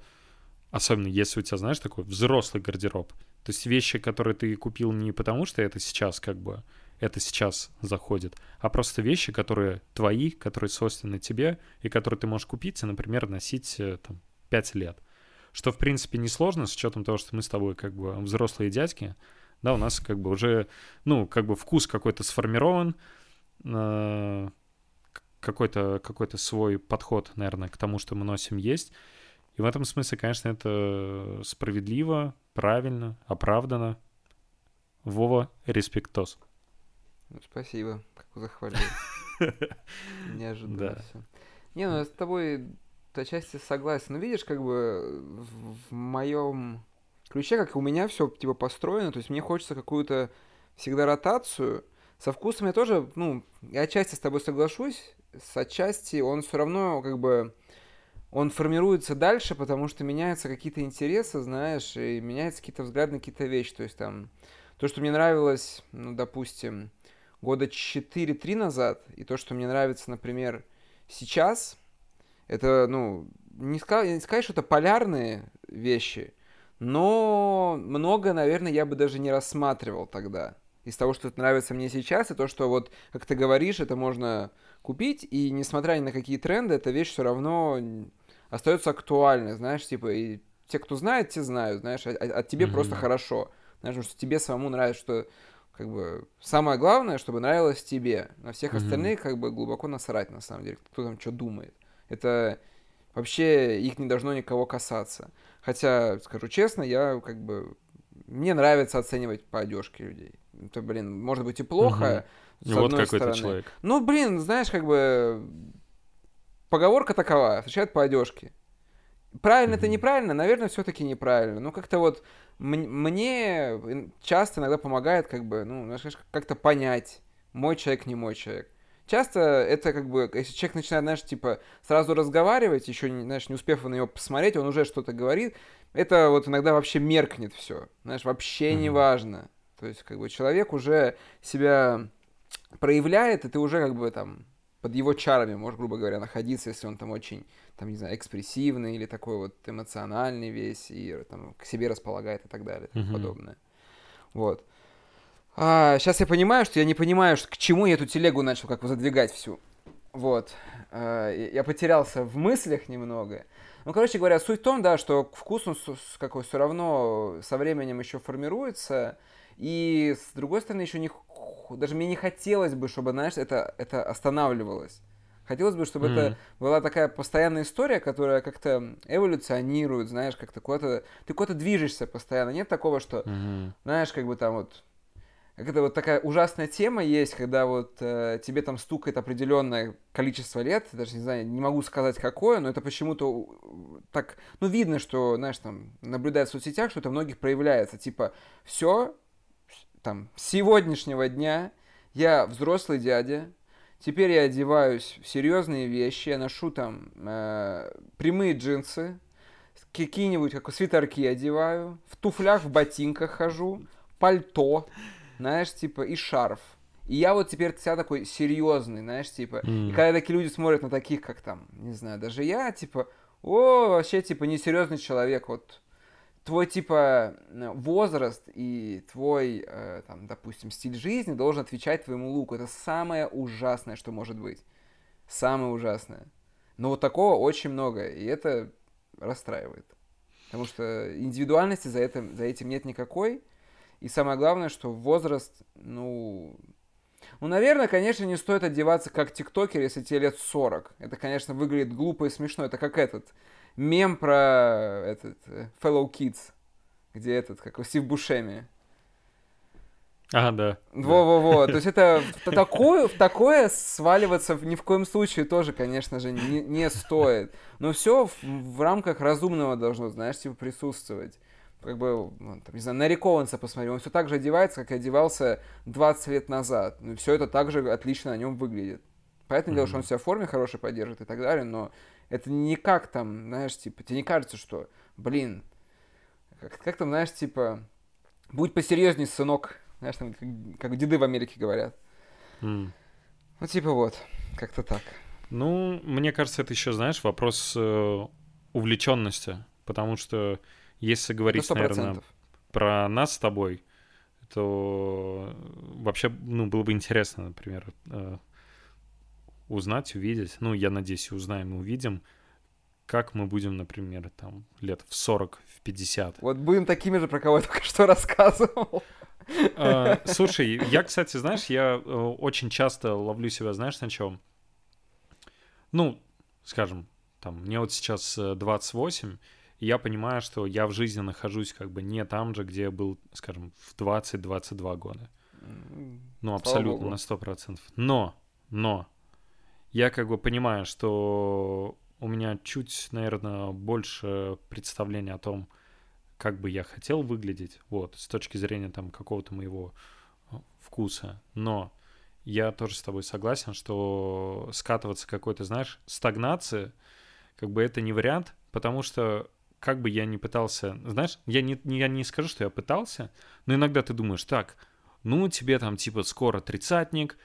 Speaker 2: особенно если у тебя, знаешь, такой взрослый гардероб, то есть вещи, которые ты купил не потому, что это сейчас как бы это сейчас заходит, а просто вещи, которые твои, которые свойственны тебе и которые ты можешь купить и, например, носить э, там 5 лет. Что, в принципе, несложно, с учетом того, что мы с тобой как бы взрослые дядьки, да, у нас как бы уже, ну, как бы вкус какой-то сформирован, э, какой-то какой свой подход, наверное, к тому, что мы носим, есть. И в этом смысле, конечно, это справедливо, правильно, оправдано. Вова, респектос.
Speaker 1: Ну, спасибо, как захвалил. Неожиданно
Speaker 2: Да.
Speaker 1: все. Не, ну я с тобой отчасти согласен. Ну, видишь, как бы в, моем ключе, как у меня все типа построено, то есть мне хочется какую-то всегда ротацию. Со вкусом я тоже, ну, я отчасти с тобой соглашусь, отчасти он все равно как бы он формируется дальше, потому что меняются какие-то интересы, знаешь, и меняются какие-то взгляды на какие-то вещи. То есть там то, что мне нравилось, ну, допустим, года 4-3 назад, и то, что мне нравится, например, сейчас, это, ну, не сказать, не сказать, что это полярные вещи, но много, наверное, я бы даже не рассматривал тогда. Из того, что нравится мне сейчас, и то, что вот, как ты говоришь, это можно купить, и несмотря ни на какие тренды, эта вещь все равно остается актуальной, знаешь, типа, и те, кто знает, те знают, знаешь, а, а тебе
Speaker 2: Мгм.
Speaker 1: просто хорошо. Знаешь, потому что тебе самому нравится, что как бы самое главное, чтобы нравилось тебе. На всех
Speaker 2: Мгм.
Speaker 1: остальных как бы глубоко насрать, на самом деле, кто там что думает. Это вообще их не должно никого касаться. Хотя, скажу честно, я как бы... Мне нравится оценивать по одежке людей. Это, блин, может быть и плохо, с
Speaker 2: вот какой
Speaker 1: стороны.
Speaker 2: ты человек.
Speaker 1: Ну, блин, знаешь, как бы поговорка такова, встречают по одежке. Правильно это
Speaker 2: Мгм.
Speaker 1: неправильно, наверное, все-таки неправильно. Ну, как-то вот мне часто иногда помогает, как бы, ну, знаешь, как-то понять, мой человек, не мой человек. Часто это как бы, если человек начинает, знаешь, типа, сразу разговаривать, еще, не, знаешь, не успев на него посмотреть, он уже что-то говорит, это вот иногда вообще меркнет все. Знаешь, вообще не
Speaker 2: Мгм.
Speaker 1: важно. То есть, как бы, человек уже себя проявляет, и ты уже как бы там под его чарами можешь, грубо говоря, находиться, если он там очень, там, не знаю, экспрессивный или такой вот эмоциональный весь, и там к себе располагает и так далее, и тому подобное. Вот. А, сейчас я понимаю, что я не понимаю, что- к чему я эту телегу начал как бы задвигать всю. Вот. Э, я потерялся в мыслях немного. Ну, короче говоря, суть в том, да, что вкус, он какой все равно со временем еще формируется. И с другой стороны, еще не даже мне не хотелось бы, чтобы, знаешь, это, это останавливалось. Хотелось бы, чтобы mm-hmm. это была такая постоянная история, которая как-то эволюционирует, знаешь, как-то куда-то... Ты куда-то движешься постоянно. Нет такого, что, mm-hmm. знаешь, как бы там вот... Это вот такая ужасная тема есть, когда вот э, тебе там стукает определенное количество лет, даже не знаю, не могу сказать какое, но это почему-то так, ну видно, что, знаешь, там наблюдая в соцсетях, что это многих проявляется, типа, все, там, сегодняшнего дня я взрослый дядя, теперь я одеваюсь в серьезные вещи, я ношу там э, прямые джинсы, какие-нибудь как свитерки одеваю, в туфлях, в ботинках хожу, пальто, знаешь, типа, и шарф. И я вот теперь вся такой серьезный, знаешь, типа. Mm. И когда такие люди смотрят на таких, как там, не знаю, даже я, типа, о, вообще, типа, несерьезный человек, вот твой типа возраст и твой, э, там, допустим, стиль жизни должен отвечать твоему луку. Это самое ужасное, что может быть. Самое ужасное. Но вот такого очень много, и это расстраивает. Потому что индивидуальности за, это, за этим нет никакой. И самое главное, что возраст, ну... Ну, наверное, конечно, не стоит одеваться как тиктокер, если тебе лет 40. Это, конечно, выглядит глупо и смешно. Это как этот мем про этот э, Fellow Kids, где этот, как у Стив Бушеми.
Speaker 2: А, да.
Speaker 1: Во-во-во. То есть это в такое, в такое сваливаться ни в коем случае тоже, конечно же, не, не стоит. Но все в, в рамках разумного должно, знаешь, типа присутствовать. Как бы, ну, там, не знаю, на Рикованса посмотри, он все так же одевается, как и одевался 20 лет назад. Ну, все это также отлично на нем выглядит. Поэтому mm-hmm. дело, что он себя в форме хорошей поддержит и так далее, но это не как там, знаешь, типа, тебе не кажется, что, блин, как, как там, знаешь, типа, будь посерьезней, сынок, знаешь, там, как, как деды в Америке говорят. Mm. Ну, типа вот, как-то так.
Speaker 2: Ну, мне кажется, это еще, знаешь, вопрос э, увлеченности, потому что если говорить, наверное, про нас с тобой, то вообще, ну, было бы интересно, например, э, узнать, увидеть. Ну, я надеюсь, узнаем и увидим, как мы будем, например, там, лет в 40, в 50.
Speaker 1: Вот будем такими же, про кого я только что рассказывал.
Speaker 2: А, слушай, я, кстати, знаешь, я э, очень часто ловлю себя, знаешь, на чем? Ну, скажем, там, мне вот сейчас 28, э, и я понимаю, что я в жизни нахожусь как бы не там же, где я был, скажем, в 20-22 года. Ну, абсолютно, на 100%. Но, но, я как бы понимаю, что у меня чуть, наверное, больше представления о том, как бы я хотел выглядеть, вот, с точки зрения там какого-то моего э, вкуса. Но я тоже с тобой согласен, что скатываться какой-то, знаешь, стагнации, как бы это не вариант, потому что как бы я ни пытался, знаешь, я не, я не скажу, что я пытался, но иногда ты думаешь, так, ну тебе там типа скоро тридцатник,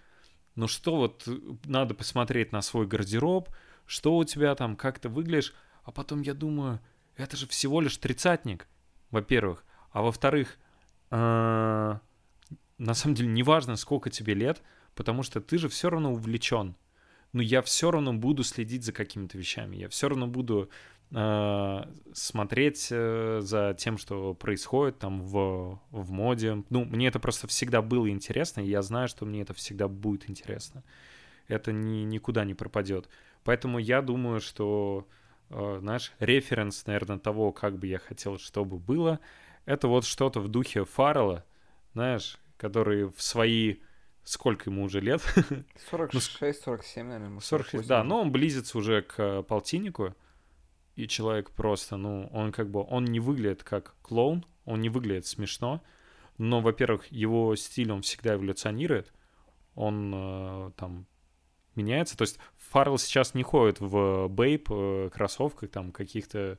Speaker 2: ну что вот э, надо посмотреть на свой гардероб, что у тебя там, как ты выглядишь, а потом я думаю, это же всего лишь тридцатник, во-первых, а во-вторых, э, на самом деле неважно, сколько тебе лет, потому что ты же все равно увлечен. Но я все равно буду следить за какими-то вещами, я все равно буду смотреть э, за тем, что происходит там в, в моде. Ну, мне это просто всегда было интересно, и я знаю, что мне это всегда будет интересно. Это ни, никуда не пропадет. Поэтому я думаю, что э, наш референс, наверное, того, как бы я хотел, чтобы было, это вот что-то в духе Фаррелла, знаешь, который в свои сколько ему уже лет?
Speaker 1: 46-47, наверное.
Speaker 2: 46, да, но он близится уже к полтиннику и человек просто, ну, он как бы, он не выглядит как клоун, он не выглядит смешно, но, во-первых, его стиль, он всегда эволюционирует, он э, там меняется, то есть Фаррелл сейчас не ходит в бейп э, кроссовках там каких-то,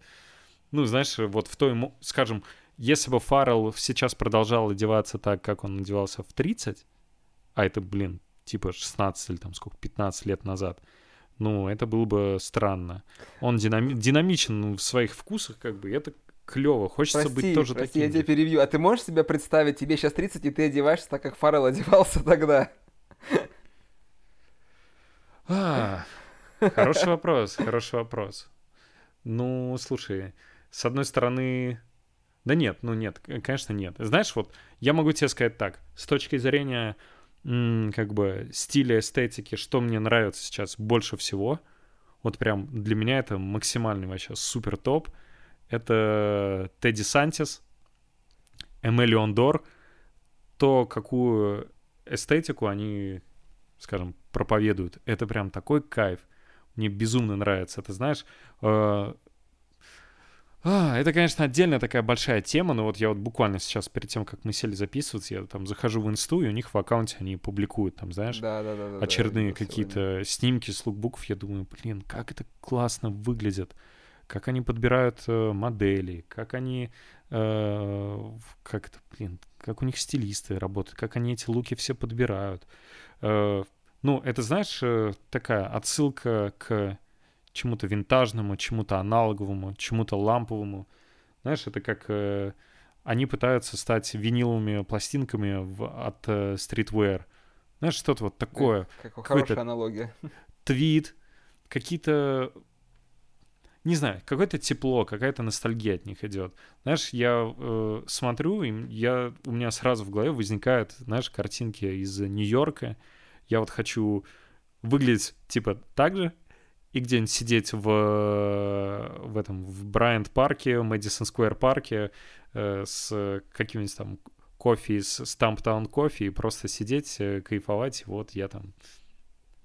Speaker 2: ну, знаешь, вот в той, скажем, если бы Фаррелл сейчас продолжал одеваться так, как он одевался в 30, а это, блин, типа 16 или там сколько, 15 лет назад, ну, это было бы странно. Он динами- динамичен в своих вкусах, как бы, это клево. Хочется прости, быть тоже
Speaker 1: прости,
Speaker 2: таким.
Speaker 1: я тебя перебью. А ты можешь себе представить, тебе сейчас 30, и ты одеваешься так, как Фаррелл одевался тогда?
Speaker 2: А, хороший вопрос, хороший вопрос. Ну, слушай, с одной стороны, да нет, ну нет, конечно нет. Знаешь, вот я могу тебе сказать так, с точки зрения как бы стиля, эстетики, что мне нравится сейчас больше всего, вот прям для меня это максимальный вообще супер топ, это Тедди Сантис, Эмелион Дор, то, какую эстетику они, скажем, проповедуют, это прям такой кайф. Мне безумно нравится. Это, знаешь, э, а, это, конечно, отдельная такая большая тема, но вот я вот буквально сейчас, перед тем, как мы сели записываться, я там захожу в инсту, и у них в аккаунте они публикуют там, знаешь,
Speaker 1: да, да, да,
Speaker 2: очередные да, какие-то снимки с лукбуков. Я думаю, блин, как это классно выглядит, как они подбирают э, модели, как они, э, как это, блин, как у них стилисты работают, как они эти луки все подбирают. Э, ну, это, знаешь, э, такая отсылка к чему-то винтажному, чему-то аналоговому, чему-то ламповому. Знаешь, это как э, они пытаются стать виниловыми пластинками в, от э, streetwear. Знаешь, что-то вот такое.
Speaker 1: Как хорошая аналогия.
Speaker 2: Твит, какие-то не знаю, какое-то тепло, какая-то ностальгия от них идет. Знаешь, я э, смотрю, и я, у меня сразу в голове возникают, знаешь, картинки из Нью-Йорка. Я вот хочу выглядеть типа так же, и где-нибудь сидеть в, в этом, в Брайант парке, Мэдисон Сквер парке э, с каким-нибудь там кофе из Стамптаун кофе и просто сидеть, э, кайфовать, вот я там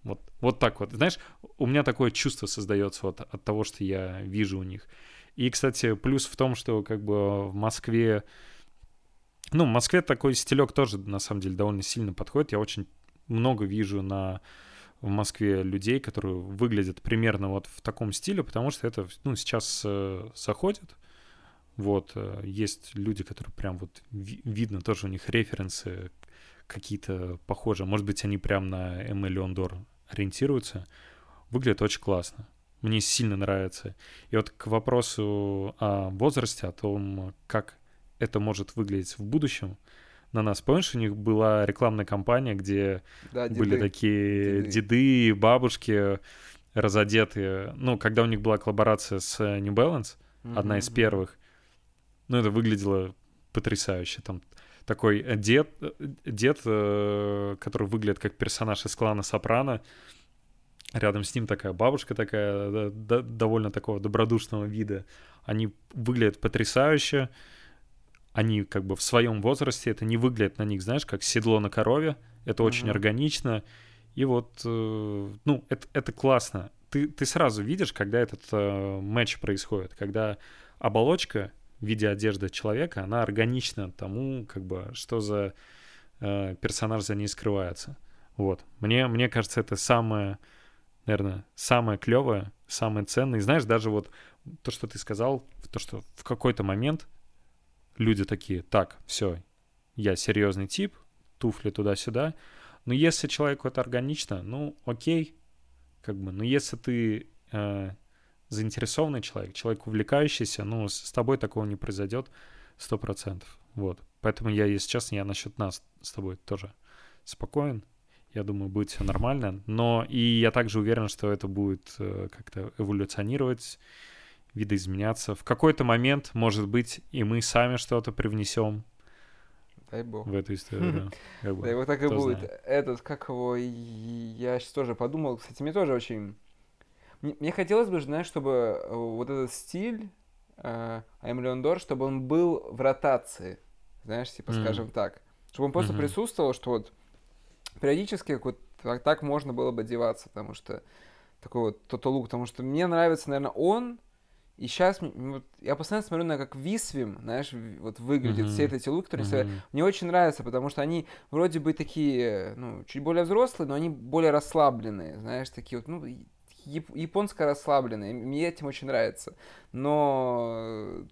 Speaker 2: вот, вот так вот. Знаешь, у меня такое чувство создается вот от того, что я вижу у них. И, кстати, плюс в том, что как бы в Москве... Ну, в Москве такой стилек тоже, на самом деле, довольно сильно подходит. Я очень много вижу на в Москве людей, которые выглядят примерно вот в таком стиле, потому что это, ну, сейчас э, заходит. Вот, э, есть люди, которые прям вот ви- видно тоже у них референсы какие-то похожие. Может быть, они прям на Эмма Леондор ориентируются. Выглядит очень классно. Мне сильно нравится. И вот к вопросу о возрасте, о том, как это может выглядеть в будущем, на нас. Помнишь, у них была рекламная кампания, где да, были деды. такие деды. деды, бабушки разодетые. Ну, когда у них была коллаборация с New Balance, mm-hmm. одна из первых, ну, это выглядело потрясающе. Там такой дед, дед, э, который выглядит как персонаж из клана Сопрано. Рядом с ним такая бабушка такая, довольно такого добродушного вида. Они выглядят потрясающе. Они как бы в своем возрасте, это не выглядит на них, знаешь, как седло на корове. Это mm-hmm. очень органично. И вот, э, ну, это, это классно. Ты, ты сразу видишь, когда этот э, матч происходит, когда оболочка в виде одежды человека, она органична тому, как бы, что за э, персонаж за ней скрывается. Вот. Мне, мне кажется, это самое, наверное, самое клевое, самое ценное. И знаешь, даже вот то, что ты сказал, то, что в какой-то момент люди такие, так, все, я серьезный тип, туфли туда-сюда. Но если человеку это органично, ну, окей, как бы, но если ты э, заинтересованный человек, человек увлекающийся, ну, с, с тобой такого не произойдет сто процентов. Вот. Поэтому я, если честно, я насчет нас с тобой тоже спокоен. Я думаю, будет все нормально. Но и я также уверен, что это будет э, как-то эволюционировать, видоизменяться. В какой-то момент, может быть, и мы сами что-то привнесем.
Speaker 1: Дай бог.
Speaker 2: В эту историю,
Speaker 1: да. Да, и вот так и будет. Этот, как его, я сейчас тоже подумал, кстати, мне тоже очень мне, хотелось бы, знаешь, чтобы э, вот этот стиль э, Аймлеондор, чтобы он был в ротации, знаешь, типа, скажем так. Чтобы он просто присутствовал, что вот периодически вот так, можно было бы одеваться, потому что такой вот тот лук, потому что мне нравится, наверное, он, и сейчас вот, я постоянно смотрю на как Висвим, знаешь, вот выглядит mm-hmm. все эти луки, которые mm-hmm. мне очень нравятся, потому что они вроде бы такие, ну, чуть более взрослые, но они более расслабленные, знаешь, такие вот, ну, японско расслабленная, мне этим очень нравится. Но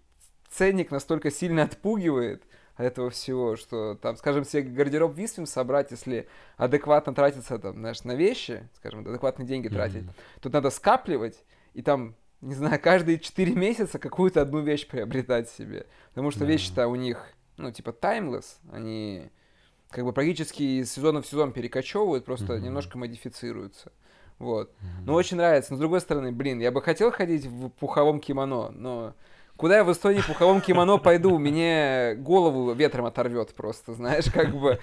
Speaker 1: ценник настолько сильно отпугивает от этого всего, что там, скажем, себе гардероб Висвим собрать, если адекватно тратиться там, знаешь, на вещи, скажем, адекватные деньги mm-hmm. тратить, тут надо скапливать, и там, не знаю, каждые 4 месяца какую-то одну вещь приобретать себе. Потому что mm-hmm. вещи-то у них, ну, типа, timeless, они как бы практически из сезона в сезон перекочевывают, просто mm-hmm. немножко модифицируются. Вот. Но очень нравится. Но с другой стороны, блин, я бы хотел ходить в пуховом кимоно, но куда я в Эстонии в пуховом кимоно пойду, мне голову ветром оторвет просто, знаешь, как бы.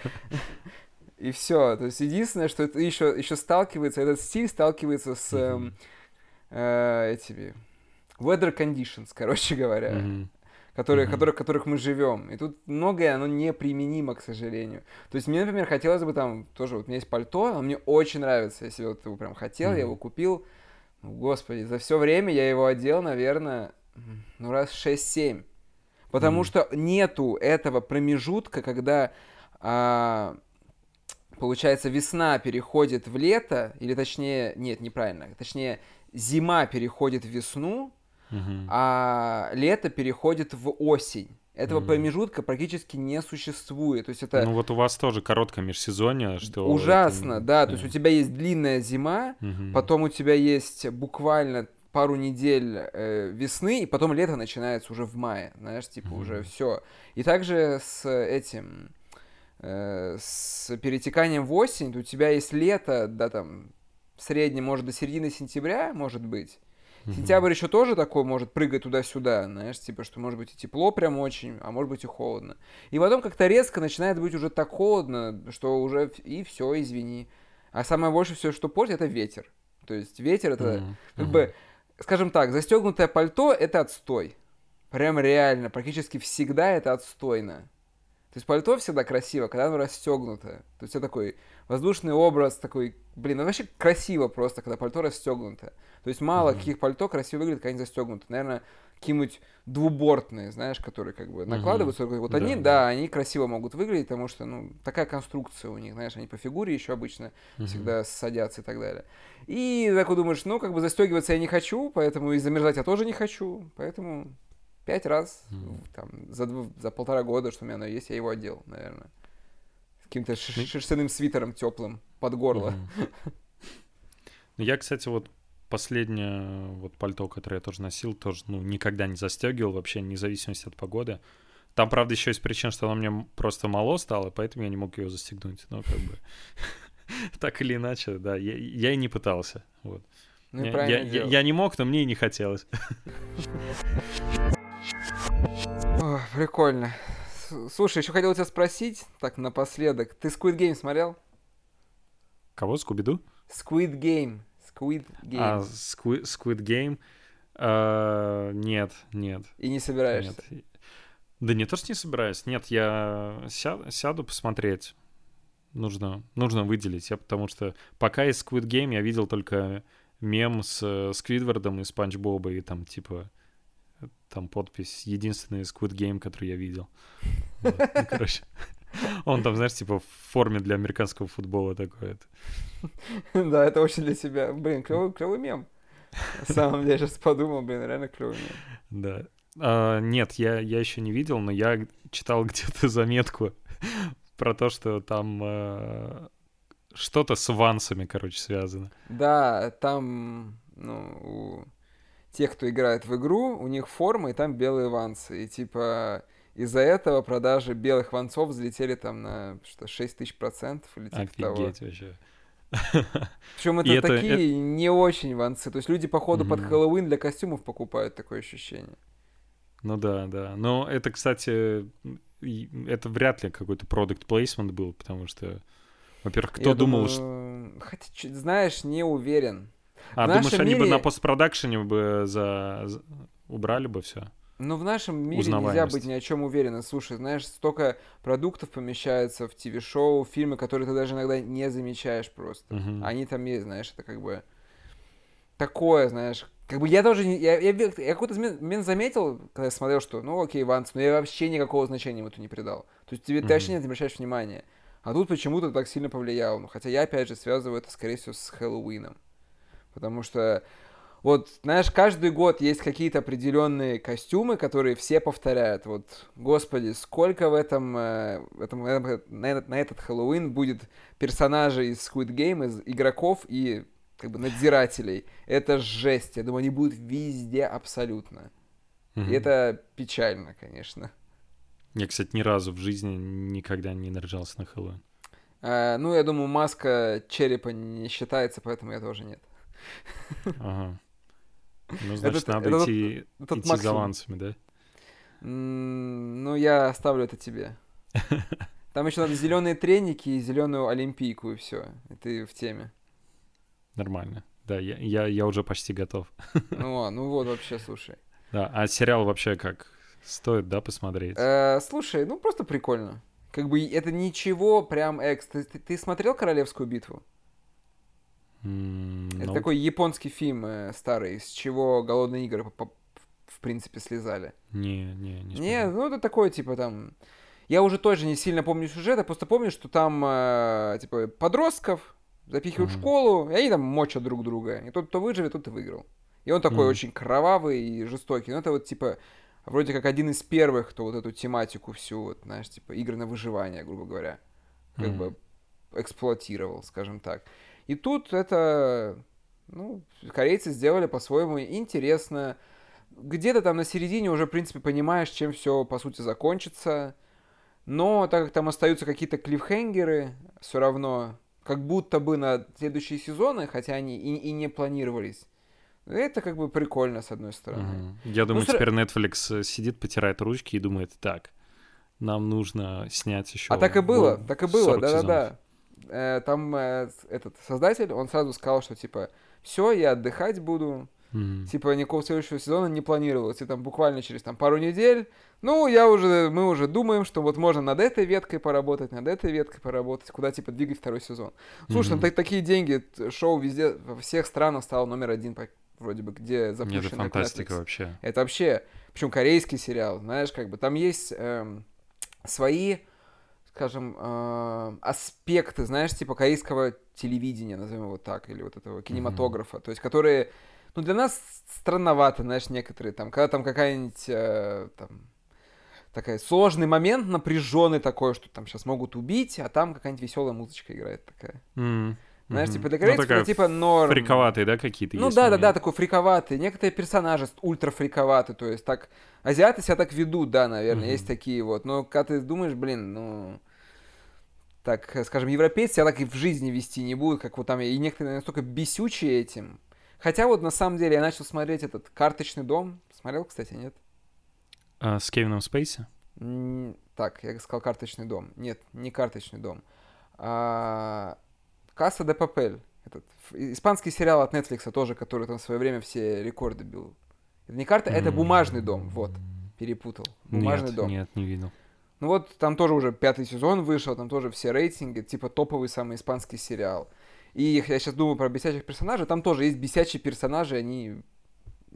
Speaker 1: И все. То есть единственное, что это еще, еще сталкивается, этот стиль сталкивается с э, э, этими weather conditions, короче говоря. Mm-hmm которые, mm-hmm. которых, которых мы живем. И тут многое, оно неприменимо, к сожалению. То есть мне, например, хотелось бы там тоже, вот у меня есть пальто, оно мне очень нравится. Если вот его прям хотел, mm-hmm. я его купил. Ну, господи, за все время я его одел, наверное, ну, раз 6-7. Потому mm-hmm. что нету этого промежутка, когда, а, получается, весна переходит в лето, или точнее, нет, неправильно, точнее, зима переходит в весну, угу. а лето переходит в осень. Этого угу. промежутка практически не существует. То есть это...
Speaker 2: Ну вот у вас тоже короткое межсезонье, что...
Speaker 1: Ужасно, это... да. То есть у тебя есть длинная зима, угу. потом у тебя есть буквально пару недель э, весны, и потом лето начинается уже в мае, знаешь, типа mm уже все. И также с этим, э, с перетеканием в осень, у тебя есть лето, да, там, в среднем, может, до середины сентября, может быть, Сентябрь еще тоже такой может прыгать туда-сюда, знаешь, типа, что может быть и тепло прям очень, а может быть и холодно. И потом как-то резко начинает быть уже так холодно, что уже и все, извини. А самое больше все, что портит, это ветер. То есть ветер это, mm-hmm. как mm-hmm. бы, скажем так, застегнутое пальто это отстой. Прям реально, практически всегда это отстойно. То есть пальто всегда красиво, когда оно расстегнуто. То есть это такой воздушный образ, такой, блин, ну вообще красиво просто, когда пальто расстегнуто. То есть мало mm-hmm. каких пальто красиво выглядит, когда они застегнуты. Наверное, какие-нибудь двубортные, знаешь, которые как бы накладываются. Mm-hmm. Вот они, да, да, они красиво могут выглядеть, потому что, ну, такая конструкция у них, знаешь, они по фигуре еще обычно mm-hmm. всегда садятся и так далее. И так вот думаешь, ну, как бы застегиваться я не хочу, поэтому и замерзать я тоже не хочу, поэтому пять раз mm. там, за, за полтора года, что у меня оно есть, я его одел, наверное. С каким-то шерстяным свитером теплым под горло.
Speaker 2: Ну, я, кстати, вот последнее вот пальто, которое я тоже носил, тоже ну, никогда не застегивал вообще, вне зависимости от погоды. Там, правда, еще есть причина, что оно мне просто мало стало, поэтому я не мог его застегнуть. Но как бы так или иначе, да, я, я и не пытался. Вот. Ну, я, я, я, я не мог, но мне и не хотелось.
Speaker 1: Прикольно. Слушай, еще хотел тебя спросить, так напоследок. Ты Squid Game смотрел?
Speaker 2: Кого? Скуби-Ду?
Speaker 1: Squid Game. Squid Game. А,
Speaker 2: Squid, Squid Game? Uh, нет, нет.
Speaker 1: И не собираешься?
Speaker 2: Нет. Да не то, что не собираюсь. Нет, я ся- сяду посмотреть. Нужно, нужно выделить. Я потому что пока из Squid Game я видел только мем с Сквидвардом и Спанч Боба, и там типа там подпись «Единственный Squid Game, который я видел». Ну, короче. Он там, знаешь, типа в форме для американского футбола такой.
Speaker 1: Да, это очень для себя. Блин, клевый, клевый мем. На самом деле, я сейчас подумал, блин, реально клевый мем.
Speaker 2: Да. А, нет, я, я еще не видел, но я читал где-то заметку про то, что там э, что-то с вансами, короче, связано.
Speaker 1: Да, там, ну, у тех, кто играет в игру, у них форма, и там белые вансы. И типа из-за этого продажи белых ванцов взлетели там на что 6 тысяч процентов или типа
Speaker 2: Офигеть того. вообще.
Speaker 1: Причем это, это такие это... не очень ванцы. То есть люди, походу, mm-hmm. под Хэллоуин для костюмов покупают такое ощущение.
Speaker 2: Ну да, да. Но это, кстати, это вряд ли какой-то продукт плейсмент был, потому что, во-первых, кто Я думал, думаю,
Speaker 1: что... Хотя, знаешь, не уверен.
Speaker 2: А, в думаешь, они бы на постпродакшене бы за... убрали бы все?
Speaker 1: Ну, в нашем мире нельзя быть ни о чем уверенным. Слушай, знаешь, столько продуктов помещается в ТВ-шоу, фильмы, которые ты даже иногда не замечаешь просто. Uh-huh. Они там есть, знаешь, это как бы такое, знаешь. Как бы я тоже... Я, я, я, какой-то момент заметил, когда я смотрел, что, ну, окей, Ванс, но я вообще никакого значения ему это не придал. То есть тебе uh-huh. ты вообще не обращаешь внимания. А тут почему-то так сильно повлияло. Ну, хотя я, опять же, связываю это, скорее всего, с Хэллоуином. Потому что вот, знаешь, каждый год есть какие-то определенные костюмы, которые все повторяют. Вот, господи, сколько в этом, э, в этом на, этот, на этот Хэллоуин будет персонажей из Squid Game, из игроков и как бы надзирателей. Это жесть. Я думаю, они будут везде абсолютно. Mm-hmm. И это печально, конечно.
Speaker 2: Я, кстати, ни разу в жизни никогда не наряжался на Хэллоуин.
Speaker 1: Э, ну, я думаю, маска черепа не считается, поэтому я тоже нет.
Speaker 2: Ага. Ну, значит,
Speaker 1: Это-
Speaker 2: надо
Speaker 1: это тот-
Speaker 2: идти,
Speaker 1: тот
Speaker 2: идти за
Speaker 1: максимум.
Speaker 2: лансами, да?
Speaker 1: М, Ну, я оставлю это тебе. Там еще надо зеленые треники и зеленую олимпийку, и все. И ты в теме.
Speaker 2: Нормально. Да, я, я, я уже почти готов.
Speaker 1: Ну, а, ну вот вообще, слушай.
Speaker 2: Да, а сериал вообще как? Стоит, да, посмотреть?
Speaker 1: Э, слушай, ну просто прикольно. Как бы это ничего прям экс. Ты, ты- ты смотрел Королевскую битву?
Speaker 2: М,
Speaker 1: Это
Speaker 2: ну,
Speaker 1: такой японский фильм э, старый, с чего голодные игры в принципе слезали.
Speaker 2: Не, не, не.
Speaker 1: Не, ну это такое, типа там... Я уже тоже не сильно помню сюжет, я просто помню, что там, э, типа, подростков запихивают в
Speaker 2: Мгм.
Speaker 1: школу, и они там мочат друг друга. И тот, кто выживет, тот и выиграл. И он такой
Speaker 2: Мгм.
Speaker 1: очень кровавый и жестокий. Ну, это вот, типа, вроде как один из первых, кто вот эту тематику всю, вот, знаешь, типа, игры на выживание, грубо говоря, как
Speaker 2: Мгм.
Speaker 1: бы эксплуатировал, скажем так. И тут это, ну, корейцы сделали по-своему интересно. Где-то там на середине уже, в принципе, понимаешь, чем все, по сути, закончится. Но так как там остаются какие-то клиффхенгеры, все равно, как будто бы на следующие сезоны, хотя они и, и не планировались, это как бы прикольно, с одной стороны.
Speaker 2: Мгм. Я думаю,
Speaker 1: сра-
Speaker 2: теперь Netflix сидит, потирает ручки и думает, так, нам нужно снять еще...
Speaker 1: А так и было, так и было,
Speaker 2: 40 сезонов».
Speaker 1: да-да-да. Э, Там э, этот создатель, он сразу сказал, что типа, все, я отдыхать буду,
Speaker 2: Мгм.
Speaker 1: типа никакого следующего сезона не планировалось. И там буквально через там пару недель, ну, я уже, мы уже думаем, что вот можно над этой веткой поработать, над этой веткой поработать, куда типа двигать второй сезон. Слушай, ну
Speaker 2: Мгм.
Speaker 1: так- такие деньги, шоу везде, во всех странах стало номер один, по- вроде бы, где
Speaker 2: Это
Speaker 1: запущено на
Speaker 2: фантастика
Speaker 1: Netflix.
Speaker 2: вообще.
Speaker 1: Это вообще, причем корейский сериал, знаешь, как бы там есть эм, свои, скажем, э, аспекты, знаешь, типа корейского телевидения, назовем его так, или вот этого кинематографа, то есть которые, ну, для нас странновато, знаешь, некоторые там, когда там какая-нибудь э, там такой сложный момент, напряженный такой, что там сейчас могут убить, а там какая-нибудь веселая музычка играет такая.
Speaker 2: М,
Speaker 1: Знаешь, типа для
Speaker 2: Ну,
Speaker 1: корейцев
Speaker 2: такая
Speaker 1: это типа норм.
Speaker 2: Фриковатые, да, какие-то
Speaker 1: Ну да, да, да, такой фриковатый. Некоторые персонажи ультра фриковаты, то есть так азиаты себя так ведут, да, наверное,
Speaker 2: Мгм.
Speaker 1: есть такие вот. Но когда ты думаешь, блин, ну так, э, скажем, европейцы себя так и в жизни вести не будут, как вот там, и некоторые настолько бесючие этим. Хотя вот на самом деле я начал смотреть этот «Карточный дом». Смотрел, кстати, нет?
Speaker 2: А, с Кевином Спейси?
Speaker 1: Так, я сказал «Карточный дом». Нет, не «Карточный дом». А, «Касса де Папель». Этот испанский сериал от Netflix тоже, который там в свое время все рекорды бил. Это не карта, это
Speaker 2: М.
Speaker 1: бумажный дом. Вот, перепутал. Бумажный
Speaker 2: нет,
Speaker 1: дом.
Speaker 2: Нет, не видел.
Speaker 1: Ну вот там тоже уже пятый сезон вышел, там тоже все рейтинги, типа топовый самый испанский сериал. И я сейчас думаю про бесячих персонажей, там тоже есть бесячие персонажи, они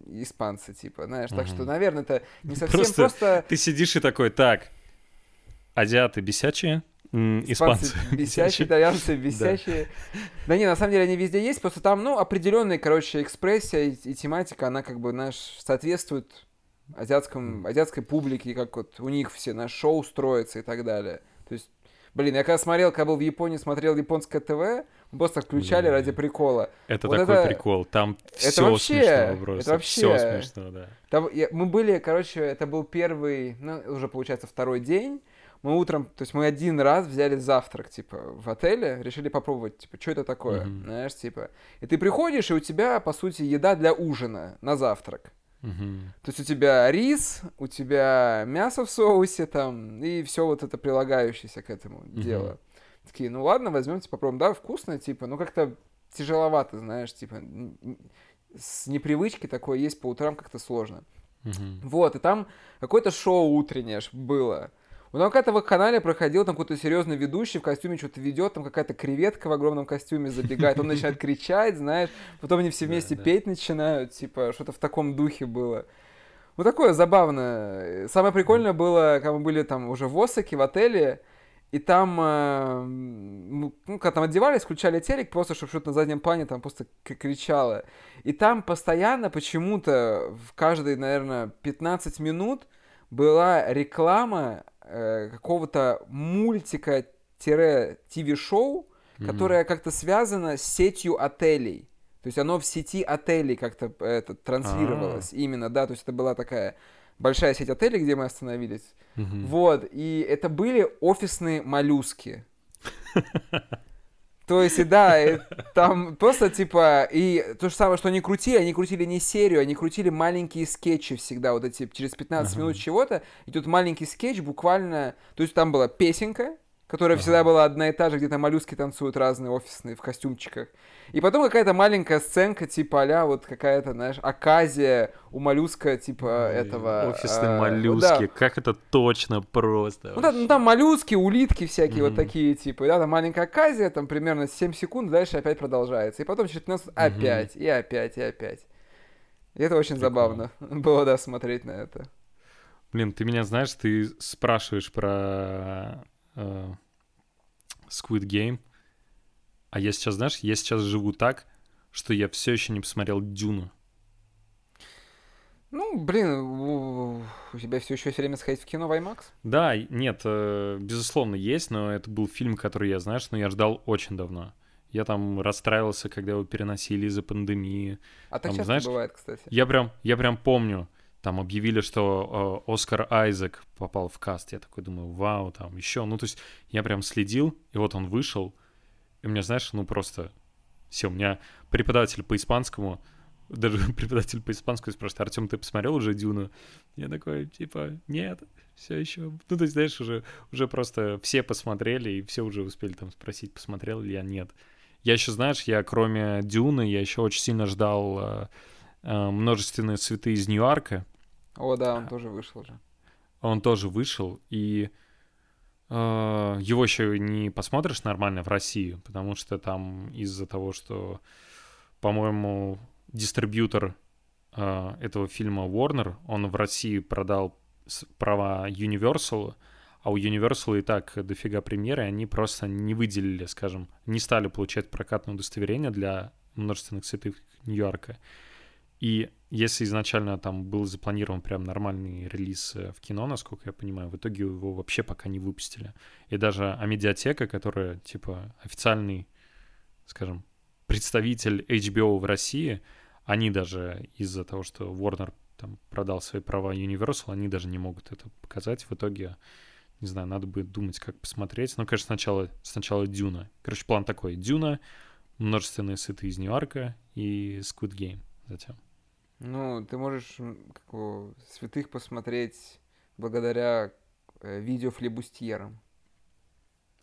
Speaker 1: испанцы, типа, знаешь. Так что, наверное, это не совсем
Speaker 2: Просто
Speaker 1: просто...
Speaker 2: Ты сидишь и такой, так, азиаты бесячие, испанцы
Speaker 1: бесячие, итальянцы бесячие. Да не, на самом деле они везде есть, просто там, ну, определенная, короче, экспрессия и, и тематика, она как бы, знаешь, соответствует азиатском, азиатской публике, как вот у них все на шоу строятся и так далее. То есть, блин, я когда смотрел, когда был в Японии, смотрел японское ТВ, просто включали
Speaker 2: Блин.
Speaker 1: ради прикола.
Speaker 2: Это
Speaker 1: Вот
Speaker 2: такой
Speaker 1: это-
Speaker 2: прикол. Там
Speaker 1: это
Speaker 2: все
Speaker 1: вообще-
Speaker 2: смешно
Speaker 1: это
Speaker 2: просто.
Speaker 1: вообще-
Speaker 2: Все смешно, да.
Speaker 1: Там я- мы были, короче, это был первый, ну, уже получается второй день. Мы утром, то есть мы один раз взяли завтрак, типа, в отеле, решили попробовать, типа, что это такое,
Speaker 2: Мгм.
Speaker 1: знаешь, типа. И ты приходишь, и у тебя, по сути, еда для ужина на завтрак. То есть у тебя рис, у тебя мясо в соусе там, и все вот это прилагающееся к этому
Speaker 2: Мгм.
Speaker 1: дело. Такие, ну ладно, возьмемте, попробуем. Да, вкусно, типа, ну как-то тяжеловато, знаешь, типа, с непривычки такое есть по утрам как-то сложно.
Speaker 2: Мгм.
Speaker 1: Вот, и там какое-то шоу утреннее было. У там какая-то в канале проходил, там какой-то серьезный ведущий в костюме что-то ведет, там какая-то креветка в огромном костюме забегает, он начинает кричать, знаешь, потом они все вместе петь начинают, типа, что-то в таком духе было. Ну, такое забавно. Самое прикольное было, когда мы были там уже в Осаке, в отеле, и там, э, ну, ну, когда там одевались, включали телек, просто, чтобы что-то на заднем плане там просто кричало. И там постоянно почему-то в каждые, наверное, 15 минут была реклама э, какого-то мультика-ТВ-шоу,
Speaker 2: Мгм.
Speaker 1: которое как-то связано с сетью отелей. То есть оно в сети отелей как-то э, это, транслировалось именно, да, то есть это была такая большая сеть отелей, где мы остановились.
Speaker 2: Мгм.
Speaker 1: Вот, и это были офисные моллюски. То есть, и да, и там просто типа, и то же самое, что они крутили, они крутили не серию, они крутили маленькие скетчи всегда, вот эти, через 15
Speaker 2: Ага.
Speaker 1: минут чего-то, идет маленький скетч буквально, то есть там была песенка, которая
Speaker 2: Ага.
Speaker 1: всегда была одна и та же, где-то моллюски танцуют разные офисные в костюмчиках. И потом какая-то маленькая сценка, типа а вот какая-то, знаешь, оказия у моллюска, типа этого...
Speaker 2: Офисные
Speaker 1: э,
Speaker 2: моллюски.
Speaker 1: да.
Speaker 2: Как это точно просто.
Speaker 1: Ну, да, ну, там моллюски, улитки всякие вот
Speaker 2: Мгм.
Speaker 1: такие, типа, да, там маленькая оказия, там примерно 7 секунд, дальше опять продолжается. И потом через 15
Speaker 2: Мгм.
Speaker 1: опять, и опять, и опять. И это очень
Speaker 2: Прикольно.
Speaker 1: забавно было, да, смотреть на это.
Speaker 2: Блин, ты меня знаешь, ты спрашиваешь про э, Squid Game, а я сейчас, знаешь, я сейчас живу так, что я все еще не посмотрел Дюну.
Speaker 1: Ну, блин, у, у тебя все еще есть время сходить в кино в IMAX?
Speaker 2: Да, нет, э, безусловно, есть, но это был фильм, который я, знаешь, но я ждал очень давно. Я там расстраивался, когда его переносили из-за пандемии.
Speaker 1: А так
Speaker 2: Там,
Speaker 1: часто
Speaker 2: знаешь,
Speaker 1: бывает, кстати.
Speaker 2: Я прям, я прям помню, там объявили, что э, Оскар Айзек попал в каст. Я такой думаю, вау, там еще. Ну, то есть я прям следил, и вот он вышел, и меня, знаешь, ну просто все, у меня преподаватель по испанскому, даже преподаватель по испанскому спрашивает, Артем, ты посмотрел уже Дюну? Я такой, типа, нет, все еще. Ну, то есть, знаешь, уже, уже просто все посмотрели, и все уже успели там спросить, посмотрел ли я, нет. Я еще, знаешь, я кроме Дюны, я еще очень сильно ждал э, э, множественные цветы из Ньюарка.
Speaker 1: О, да, он тоже вышел уже.
Speaker 2: Он тоже вышел, и э, его еще не посмотришь нормально в России, потому что там из-за того, что, по-моему, дистрибьютор э, этого фильма Warner, он в России продал права Universal, а у Universal и так дофига премьеры, они просто не выделили, скажем, не стали получать прокатное удостоверение для множественных цветов Нью-Йорка. И если изначально там был запланирован прям нормальный релиз э, в кино, насколько я понимаю, в итоге его вообще пока не выпустили. И даже Амедиатека, которая, типа, официальный, скажем, представитель HBO в России, они даже из-за того, что Warner там продал свои права Universal, они даже не могут это показать. В итоге, не знаю, надо будет думать, как посмотреть. Ну, конечно, сначала, сначала Дюна. Короче, план такой. Дюна, множественные сыты из Ньюарка и Squid Game затем.
Speaker 1: Ну, ты можешь как его, святых посмотреть благодаря э, видео флебустьерам.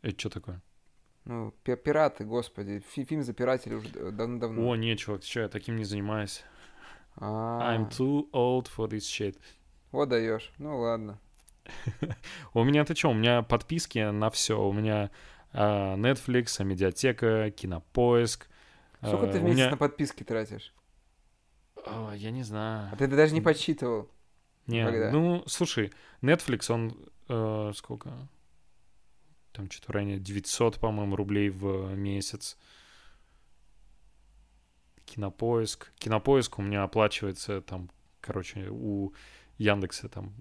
Speaker 2: Это что такое?
Speaker 1: Ну, пи- пираты, господи. Фи- фильм за пиратели уже давно-давно.
Speaker 2: О, не, чувак, что, я таким не занимаюсь.
Speaker 1: А,
Speaker 2: I'm too old for this shit.
Speaker 1: Вот даешь. Ну ладно.
Speaker 2: У меня ты что, у меня подписки на все. У меня а, Netflix, а, медиатека, кинопоиск.
Speaker 1: Сколько
Speaker 2: А,
Speaker 1: ты в месяц на подписки тратишь?
Speaker 2: Я не знаю.
Speaker 1: А ты это даже не подсчитывал.
Speaker 2: Не,
Speaker 1: когда?
Speaker 2: ну, слушай, Netflix, он э, сколько? Там что-то в районе 900, по-моему, рублей в месяц. Кинопоиск. Кинопоиск у меня оплачивается там, короче, у Яндекса там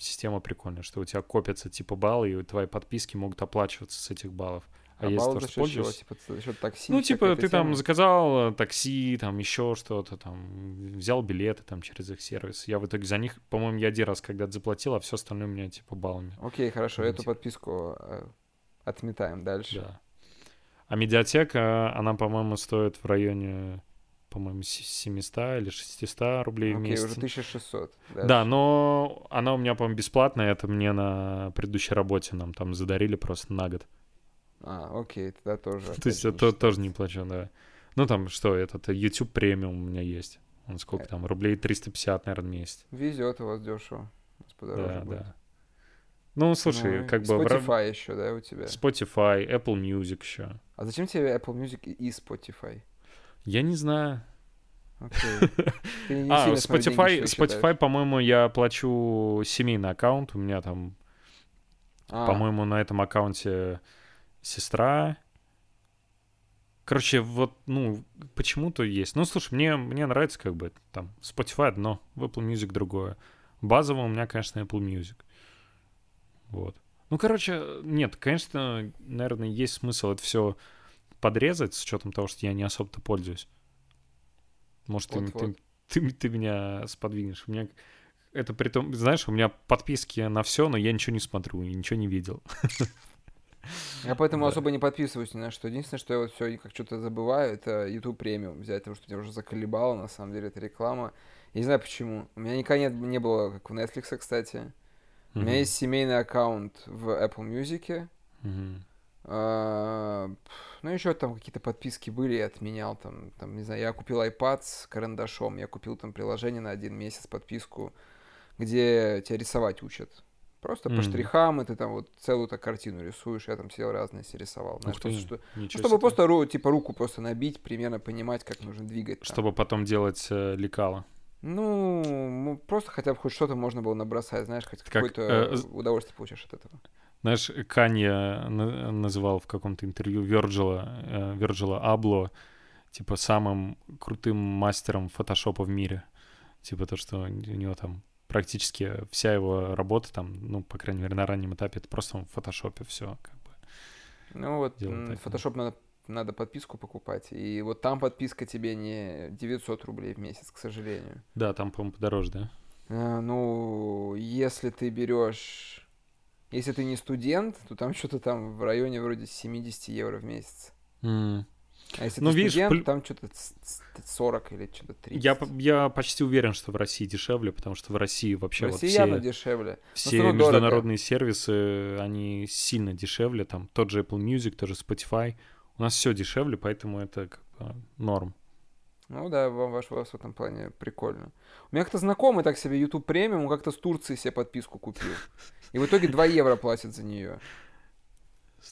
Speaker 2: система прикольная, что у тебя копятся типа баллы, и твои подписки могут оплачиваться с этих баллов. А,
Speaker 1: А
Speaker 2: если
Speaker 1: баллы за счет чего? Типа за счет такси?
Speaker 2: Ну, типа, ты там заказал э, такси, там еще что-то, там, взял билеты там через их сервис. Я в итоге за них, по-моему, я один раз когда-то заплатил, а все остальное у меня, типа, баллами.
Speaker 1: Окей, хорошо, эту
Speaker 2: типа.
Speaker 1: подписку э, отметаем дальше.
Speaker 2: Да. А медиатека, она, по-моему, стоит в районе, по-моему, с- 700 или 600 рублей в
Speaker 1: Окей,
Speaker 2: месяц.
Speaker 1: уже 1600.
Speaker 2: Да,
Speaker 1: дальше.
Speaker 2: но она у меня, по-моему, бесплатная. Это мне на предыдущей работе нам там задарили просто на год.
Speaker 1: А, окей, тогда тоже.
Speaker 2: То есть это тоже не плачу, да. Ну там что, этот э, YouTube премиум у меня есть. Он сколько
Speaker 1: Э.
Speaker 2: там, рублей 350, наверное, в месяц.
Speaker 1: Везет у вас дешево.
Speaker 2: Да,
Speaker 1: будет.
Speaker 2: да. Ну, слушай,
Speaker 1: Ну,
Speaker 2: как бы...
Speaker 1: Spotify еще, да, у тебя?
Speaker 2: Spotify, Apple Music еще.
Speaker 1: А зачем тебе Apple Music и- Spotify?
Speaker 2: Я не знаю.
Speaker 1: Ты не
Speaker 2: А,
Speaker 1: деньги
Speaker 2: Spotify,
Speaker 1: считаешь.
Speaker 2: Spotify, по-моему, я плачу семейный аккаунт. У меня там,
Speaker 1: А,
Speaker 2: по-моему, на этом аккаунте сестра. Короче, вот, ну, почему-то есть. Ну, слушай, мне, мне нравится как бы там Spotify одно, в Apple Music другое. Базово у меня, конечно, Apple Music. Вот. Ну, короче, нет, конечно, наверное, есть смысл это все подрезать с учетом того, что я не особо-то пользуюсь. Может, ты,
Speaker 1: Вот-вот.
Speaker 2: ты, ты, ты меня сподвинешь. У меня это при том, знаешь, у меня подписки на все, но я ничего не смотрю и ничего не видел.
Speaker 1: Я поэтому
Speaker 2: Да.
Speaker 1: особо не подписываюсь ни на что. Единственное, что я вот все как что-то забываю, это YouTube премиум взять, потому что тебя уже заколебало, на самом деле, эта реклама. Я не знаю почему. У меня никогда не, не было, как у Netflix, кстати. У меня есть семейный аккаунт в Apple Music. Пф, Ну, еще там какие-то подписки были, я отменял там, там, не знаю, я купил iPad с карандашом, я купил там приложение на один месяц, подписку, где тебя рисовать учат. Просто по
Speaker 2: Мгм.
Speaker 1: штрихам, и ты там вот целую так картину рисуешь, я там сидел разные себе рисовал. знаешь,
Speaker 2: ты,
Speaker 1: что- ну, чтобы
Speaker 2: себе.
Speaker 1: просто ру- типа руку просто набить, примерно понимать, как нужно двигать. там.
Speaker 2: Чтобы потом делать э, лекало.
Speaker 1: Ну, просто хотя бы хоть что-то можно было набросать, знаешь, хоть
Speaker 2: Как,
Speaker 1: какое-то
Speaker 2: э,
Speaker 1: удовольствие получаешь от этого.
Speaker 2: Знаешь, Канье на- называл в каком-то интервью Вирджила, э, Вирджила Абло, типа, самым крутым мастером фотошопа в мире. Типа то, что у него там практически вся его работа там, ну, по крайней мере, на раннем этапе, это просто в фотошопе все как бы.
Speaker 1: Ну вот. Photoshop надо, надо подписку покупать. И вот там подписка тебе не 900 рублей в месяц, к сожалению.
Speaker 2: Да, там, по-моему, подороже, да?
Speaker 1: А, ну, если ты берешь... Если ты не студент, то там что-то там в районе вроде 70 евро в месяц.
Speaker 2: М.
Speaker 1: А если
Speaker 2: Ну,
Speaker 1: ты
Speaker 2: видишь,
Speaker 1: студент,
Speaker 2: плю-
Speaker 1: там что-то 40 или что-то 30.
Speaker 2: Я, я почти уверен, что в России дешевле, потому что в России
Speaker 1: В
Speaker 2: вообще вот
Speaker 1: России
Speaker 2: все,
Speaker 1: явно дешевле.
Speaker 2: все
Speaker 1: равно дорого.
Speaker 2: международные сервисы, они сильно дешевле. Там тот же Apple Music, тот же Spotify. У нас все дешевле, поэтому это как бы норм.
Speaker 1: Ну да, вам ваш вас в этом плане прикольно. У меня как-то знакомый так себе YouTube премиум, он как-то с Турции себе подписку купил. И в итоге 2 евро платит за нее.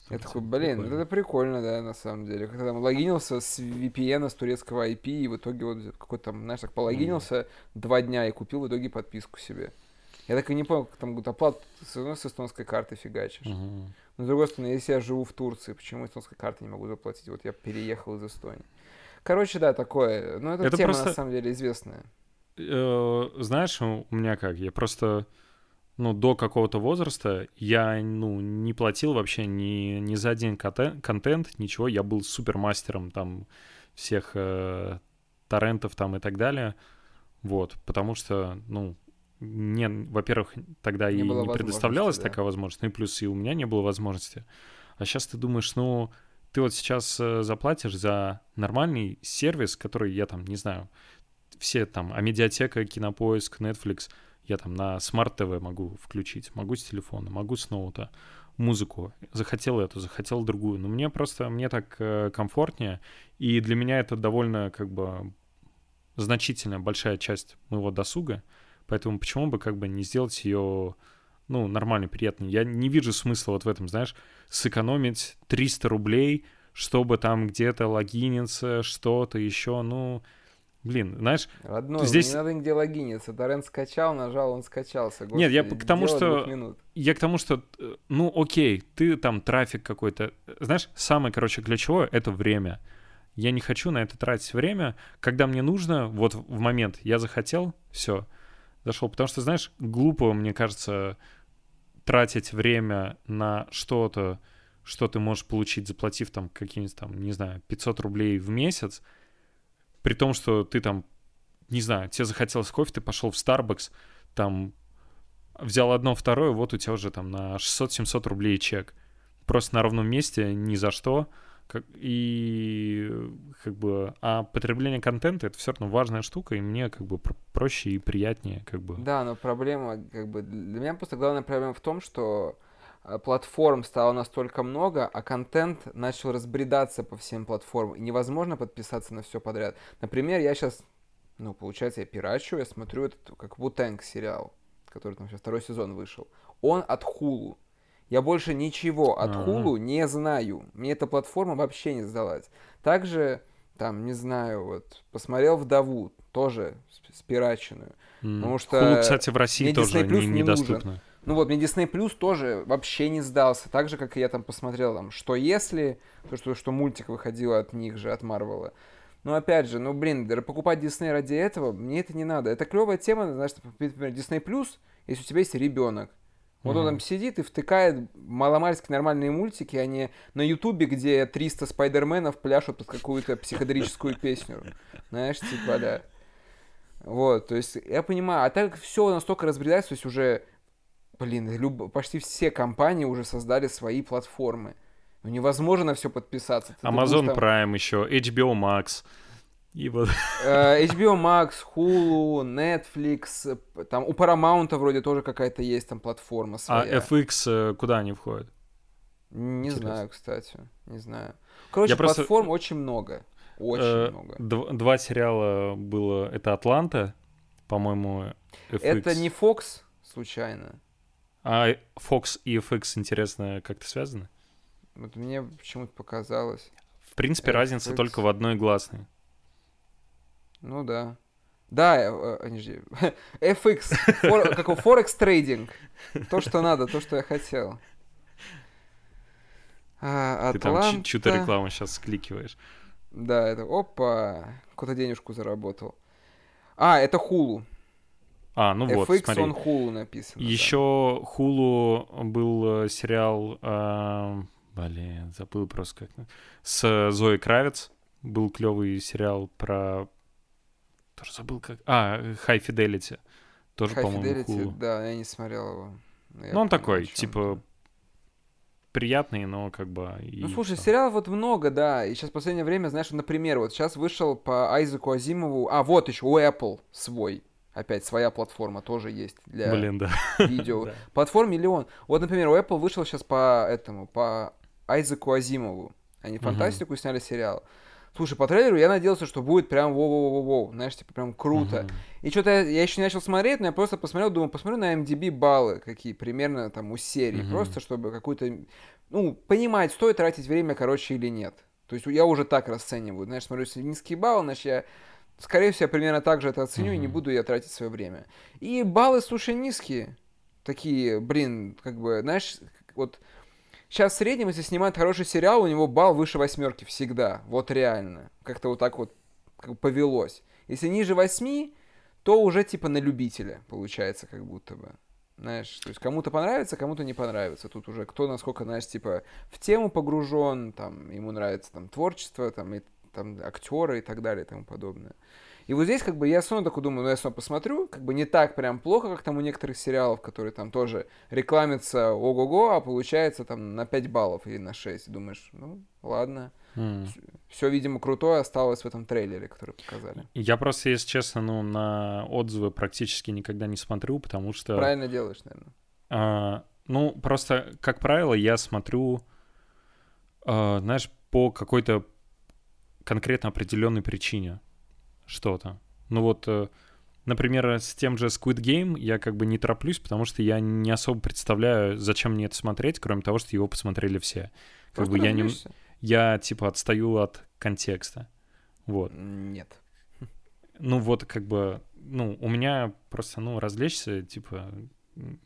Speaker 1: Я такой, блин, ну это прикольно, да, на самом деле. Как-то там логинился с VPN, с турецкого IP, и в итоге вот какой-то там, знаешь, так пологинился два дня и купил в итоге подписку себе. Я так и не понял, как там говорит, оплату все равно с эстонской карты фигачишь.
Speaker 2: Мгм.
Speaker 1: Но с другой стороны, если я живу в Турции, почему эстонской карты не могу заплатить? Вот я переехал из Эстонии. Короче, да, такое. Но эта
Speaker 2: Это
Speaker 1: тема
Speaker 2: просто-
Speaker 1: на самом деле известная.
Speaker 2: Э, Знаешь, у меня как, я просто, ну, до какого-то возраста я, ну, не платил вообще ни, ни за один контент, ничего. Я был супермастером там всех э, торрентов там и так далее. Вот, потому что, ну, не, во-первых, тогда
Speaker 1: Не
Speaker 2: и не предоставлялась
Speaker 1: да.
Speaker 2: такая возможность, ну и плюс и у меня не было возможности. А сейчас ты думаешь, ну, ты вот сейчас э, заплатишь за нормальный сервис, который я там, не знаю, все там, а медиатека, кинопоиск, Netflix, я там на смарт ТВ могу включить, могу с телефона, могу с ноута, музыку. Захотел эту, захотел другую. Но мне просто, мне так э, комфортнее, и для меня это довольно как бы значительная большая часть моего досуга, поэтому почему бы как бы не сделать ее ну, нормально, приятно. Я не вижу смысла вот в этом, знаешь, сэкономить 300 рублей, чтобы там где-то логиниться, что-то еще, ну, блин, знаешь,
Speaker 1: Родной,
Speaker 2: Здесь-
Speaker 1: не надо нигде логиниться. Торрент скачал, нажал, он скачался.
Speaker 2: Нет, я
Speaker 1: Господи,
Speaker 2: к тому, что- я к тому, что, ну, окей, ты там трафик какой-то, э, знаешь, самое, короче, ключевое — это время. Я не хочу на это тратить время, когда мне нужно, вот в момент я захотел, все, зашел. Потому что, знаешь, глупо, мне кажется, тратить время на что-то, что ты можешь получить, заплатив там какие-нибудь там, не знаю, 500 рублей в месяц, при том, что ты там, не знаю, тебе захотелось кофе, ты пошел в Starbucks, там взял одно, второе, вот у тебя уже там на 600-700 рублей чек. Просто на ровном месте, ни за что. Как, и как бы, а потребление контента это все равно важная штука, и мне как бы пр- проще и приятнее, как бы.
Speaker 1: Да, но проблема, как бы, для меня просто главная проблема в том, что платформ стало настолько много, а контент начал разбредаться по всем платформам, и невозможно подписаться на все подряд. Например, я сейчас, ну, получается, я пирачу, я смотрю этот, как Вутенг сериал, который там сейчас второй сезон вышел. Он от Хулу. Я больше ничего от. Хулу не знаю. Мне эта платформа вообще не сдалась. Также, там, не знаю, вот, посмотрел «Вдову», тоже спираченную.
Speaker 2: М.
Speaker 1: потому что
Speaker 2: Hulu, кстати, в России тоже не,
Speaker 1: не
Speaker 2: недоступно.
Speaker 1: Ну вот, мне Disney Plus тоже вообще не сдался. Так же, как и я там посмотрел, там, что если, то, что, что мультик выходил от них же, от Марвела. Но опять же, ну блин, покупать Disney ради этого, мне это не надо. Это клевая тема, знаешь, например, Disney Plus, если у тебя есть ребенок. Вот он
Speaker 2: Мгм.
Speaker 1: там сидит и втыкает маломальски нормальные мультики, а не на Ютубе, где 300 спайдерменов пляшут под какую-то психоделическую песню. Знаешь, типа, да. Вот, то есть я понимаю, а так все настолько разбредается, то есть уже блин, люб... почти все компании уже создали свои платформы. Ну, невозможно все подписаться. Ты
Speaker 2: Amazon
Speaker 1: там,
Speaker 2: Prime еще, HBO Max. И вот...
Speaker 1: э, HBO Max, Hulu, Netflix, там у Paramount вроде тоже какая-то есть там платформа
Speaker 2: А
Speaker 1: своя.
Speaker 2: FX э, куда они входят?
Speaker 1: Не
Speaker 2: Интересно.
Speaker 1: знаю, кстати, не знаю. Короче,
Speaker 2: Я просто-
Speaker 1: платформ очень много. Очень
Speaker 2: Э,
Speaker 1: много.
Speaker 2: дв- Два сериала было. Это Атланта, по-моему, FX.
Speaker 1: Это не Fox, случайно.
Speaker 2: А Fox и FX, интересно, как-то связаны?
Speaker 1: Вот мне почему-то показалось.
Speaker 2: В принципе, разница
Speaker 1: FX.
Speaker 2: только в одной гласной.
Speaker 1: Ну да. Да, э, э, подожди. FX, фор- как у Forex трейдинг. То, что надо, то, что я хотел. А,
Speaker 2: Ты там чью-то рекламу сейчас скликиваешь.
Speaker 1: Да, это... Опа! Кто-то денежку заработал. А, это Hulu.
Speaker 2: А, ну вот,
Speaker 1: FX
Speaker 2: смотри.
Speaker 1: он Hulu написано. да.
Speaker 2: Еще Хулу был э, сериал, э, блин, забыл просто как, с Зоей Кравец. Был клевый сериал про, тоже забыл как, а, High Fidelity. Тоже,
Speaker 1: High
Speaker 2: по-моему,
Speaker 1: Fidelity,
Speaker 2: Hulu.
Speaker 1: да, я не смотрел его. Но
Speaker 2: Ну, он такой, типа, приятный, но как бы...
Speaker 1: Ну, слушай,
Speaker 2: всё.
Speaker 1: сериалов вот много, да. И сейчас в последнее время, знаешь, например, вот сейчас вышел по Айзеку Азимову... А, вот еще у Apple свой. Опять своя платформа тоже есть для
Speaker 2: Блин, да.
Speaker 1: видео.
Speaker 2: Да.
Speaker 1: Платформ миллион. Вот, например, у Apple вышел сейчас по этому, по Айзеку Азимову. Они фантастику сняли сериал. Слушай, по трейлеру я надеялся, что будет прям воу-воу-воу-воу. Знаешь, типа прям круто. И что-то я, я еще не начал смотреть, но я просто посмотрел, думаю, посмотрю на MDB баллы, какие примерно там у серии. Просто чтобы какую-то, ну, понимать, стоит тратить время, короче, или нет. То есть я уже так расцениваю. Знаешь, смотрю, если низкий балл, значит, я, скорее всего, я примерно так же это оценю, и не буду я тратить свое время. И баллы, слушай, низкие. Такие, блин, как бы, знаешь, вот сейчас в среднем, если снимать хороший сериал, у него балл выше восьмерки всегда. Вот реально. Как-то вот так вот как бы повелось. Если ниже восьми, то уже типа на любителя получается как будто бы. Знаешь, то есть кому-то понравится, кому-то не понравится. Тут уже кто насколько, знаешь, типа в тему погружен, там, ему нравится там творчество, там, и, там актеры и так далее и тому подобное. И вот здесь как бы я снова такой думаю, ну я снова посмотрю, как бы не так прям плохо, как там у некоторых сериалов, которые там тоже рекламятся ого-го, а получается там на 5 баллов или на 6. Думаешь, ну ладно.
Speaker 2: М.
Speaker 1: Все, видимо, крутое осталось в этом трейлере, который показали.
Speaker 2: Я просто, если честно, ну, на отзывы практически никогда не смотрю, потому что...
Speaker 1: Правильно делаешь, наверное.
Speaker 2: А, ну, просто, как правило, я смотрю, а, знаешь, по какой-то конкретно определенной причине что-то. Ну вот, э, например, с тем же Squid Game я как бы не тороплюсь, потому что я не особо представляю, зачем мне это смотреть, кроме того, что его посмотрели все. Как
Speaker 1: Просто
Speaker 2: бы я, не, я типа отстаю от контекста. Вот.
Speaker 1: Нет.
Speaker 2: Ну вот как бы, ну, у меня просто, ну, развлечься, типа,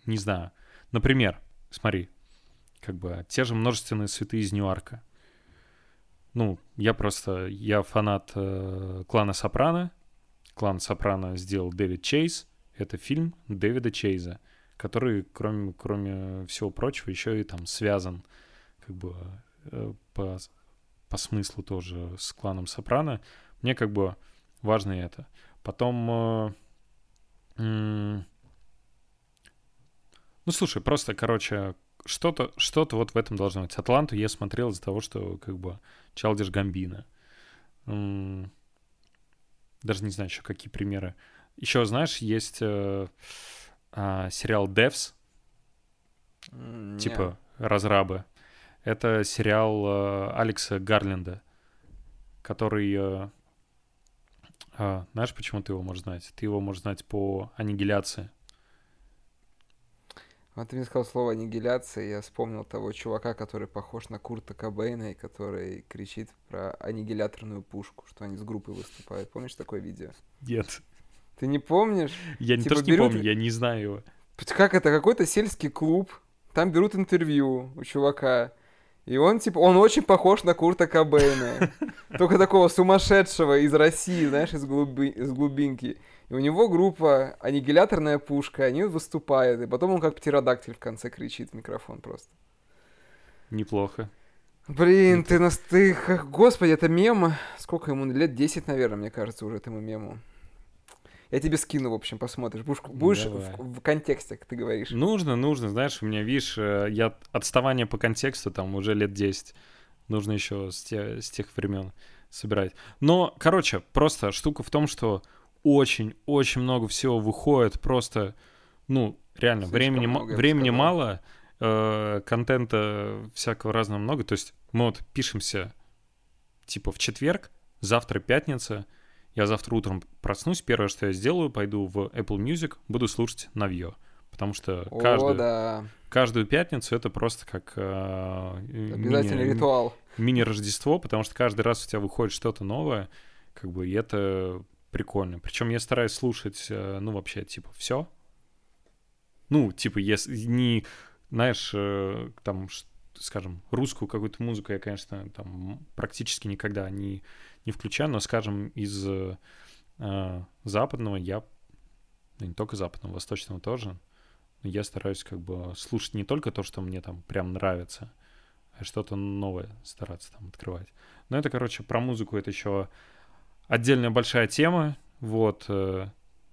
Speaker 2: не знаю. Например, смотри, как бы те же множественные цветы из Ньюарка. Ну, я просто, я фанат э, клана Сопрано. Клан Сопрано сделал Дэвид Чейз. Это фильм Дэвида Чейза, который, кроме, кроме всего прочего, еще и там связан как бы э, по, по смыслу тоже с кланом Сопрано. Мне как бы важно это. Потом... э, ну, слушай, просто, короче, что-то что вот в этом должно быть. Атланту я смотрел из-за того, что как бы Чалдиш Гамбина. Даже не знаю еще какие примеры. Еще, знаешь, есть э, а, сериал Devs,
Speaker 1: не.
Speaker 2: типа разрабы. Это сериал э, Алекса Гарленда, который... э, а, знаешь, почему ты его можешь знать? Ты его можешь знать по аннигиляции.
Speaker 1: Вот ты мне сказал слово аннигиляция, я вспомнил того чувака, который похож на Курта Кобейна, и который кричит про аннигиляторную пушку, что они с группой выступают. Помнишь такое видео?
Speaker 2: Нет.
Speaker 1: Ты не помнишь?
Speaker 2: Я не
Speaker 1: Типа
Speaker 2: не
Speaker 1: берут-
Speaker 2: помню, я не знаю его.
Speaker 1: Как это? Какой-то сельский клуб. Там берут интервью у чувака. И он, типа, он очень похож на Курта Кобейна. Только такого сумасшедшего из России, знаешь, из, глуби- из глубинки. И у него группа «Аннигиляторная пушка», они выступают. И потом он как птеродактиль в конце кричит в микрофон просто.
Speaker 2: Неплохо.
Speaker 1: Блин, ты нас... Ты... Господи, это мем. Сколько ему? Лет 10, наверное, мне кажется, уже этому мему. Я тебе скину, в общем, посмотришь. Будешь, будешь в, в контексте, как ты говоришь.
Speaker 2: Нужно, нужно. Знаешь, у меня, видишь, э, я отставание по контексту там уже лет 10. Нужно еще с, те, с тех времен собирать. Но, короче, просто штука в том, что очень-очень много всего выходит. Просто, ну, реально, Слишком времени, много, времени мало, э, контента всякого разного много. То есть мы вот пишемся типа в четверг, завтра пятница, я завтра утром проснусь, первое, что я сделаю, пойду в Apple Music, буду слушать Навье. Потому что
Speaker 1: О,
Speaker 2: каждую,
Speaker 1: да.
Speaker 2: каждую пятницу это просто как... Э,
Speaker 1: Обязательный мини, ритуал.
Speaker 2: Мини-Рождество, потому что каждый раз у тебя выходит что-то новое, как бы, и это прикольно. Причем я стараюсь слушать, э, ну, вообще, типа, все. Ну, типа, если не, знаешь, э, там, скажем, русскую какую-то музыку я, конечно, там практически никогда не, не включаю, но, скажем, из э, западного я, ну, не только западного, восточного тоже, я стараюсь как бы слушать не только то, что мне там прям нравится, а что-то новое стараться там открывать. Но это, короче, про музыку это еще отдельная большая тема, вот, э,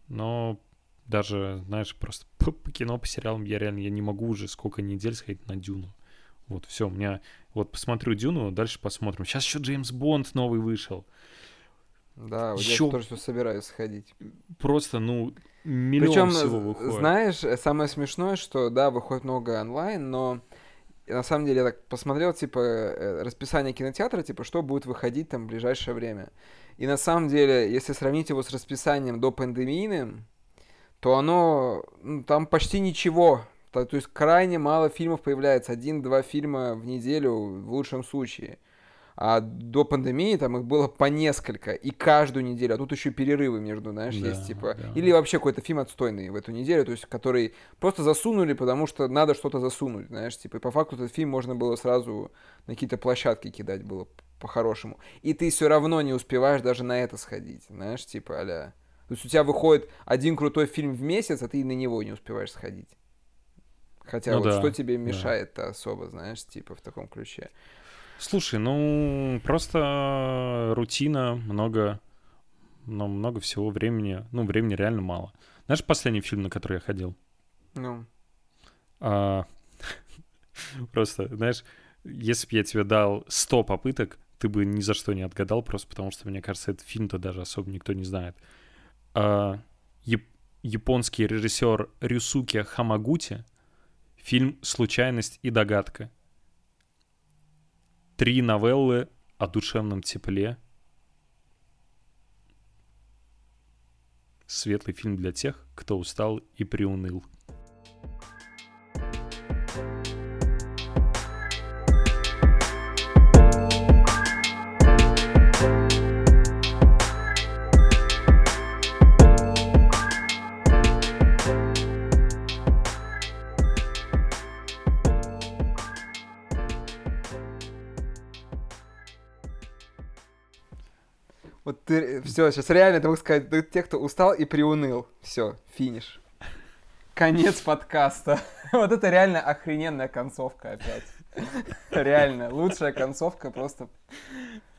Speaker 2: но даже, знаешь, просто по, по кино, по сериалам я реально я не могу уже сколько недель сходить на Дюну. Вот, все, у меня... Вот посмотрю Дюну, дальше посмотрим. Сейчас еще Джеймс Бонд новый вышел.
Speaker 1: Да, еще... я тоже собираюсь сходить.
Speaker 2: Просто, ну, миллион Причем, всего выходит.
Speaker 1: знаешь, самое смешное, что, да, выходит много онлайн, но на самом деле я так посмотрел, типа, э, расписание кинотеатра, типа, что будет выходить там в ближайшее время. И на самом деле, если сравнить его с расписанием до пандемийным, то оно, ну, там почти ничего то, то есть крайне мало фильмов появляется, один-два фильма в неделю в лучшем случае. А до пандемии там их было по несколько, и каждую неделю. А тут еще перерывы между, знаешь, да, есть типа. Да. Или вообще какой-то фильм отстойный в эту неделю, то есть который просто засунули, потому что надо что-то засунуть, знаешь, типа. И по факту этот фильм можно было сразу на какие-то площадки кидать было по-хорошему. И ты все равно не успеваешь даже на это сходить, знаешь, типа аля. То есть у тебя выходит один крутой фильм в месяц, а ты на него не успеваешь сходить. Хотя ну, вот да, что тебе мешает-то да. особо, знаешь, типа в таком ключе?
Speaker 2: Слушай, ну просто рутина, много, но много всего времени, ну времени реально мало. Знаешь, последний фильм, на который я ходил?
Speaker 1: Ну.
Speaker 2: А, просто, знаешь, если бы я тебе дал 100 попыток, ты бы ни за что не отгадал, просто потому что, мне кажется, этот фильм-то даже особо никто не знает. А, яп- японский режиссер Рюсуки Хамагути Фильм «Случайность и догадка». Три новеллы о душевном тепле. Светлый фильм для тех, кто устал и приуныл.
Speaker 1: Ты, все, сейчас реально ты мог сказать, ты, те, кто устал и приуныл. Все, финиш. Конец подкаста. Вот это реально охрененная концовка опять. Реально, лучшая концовка просто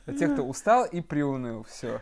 Speaker 1: для тех, кто устал и приуныл. Все.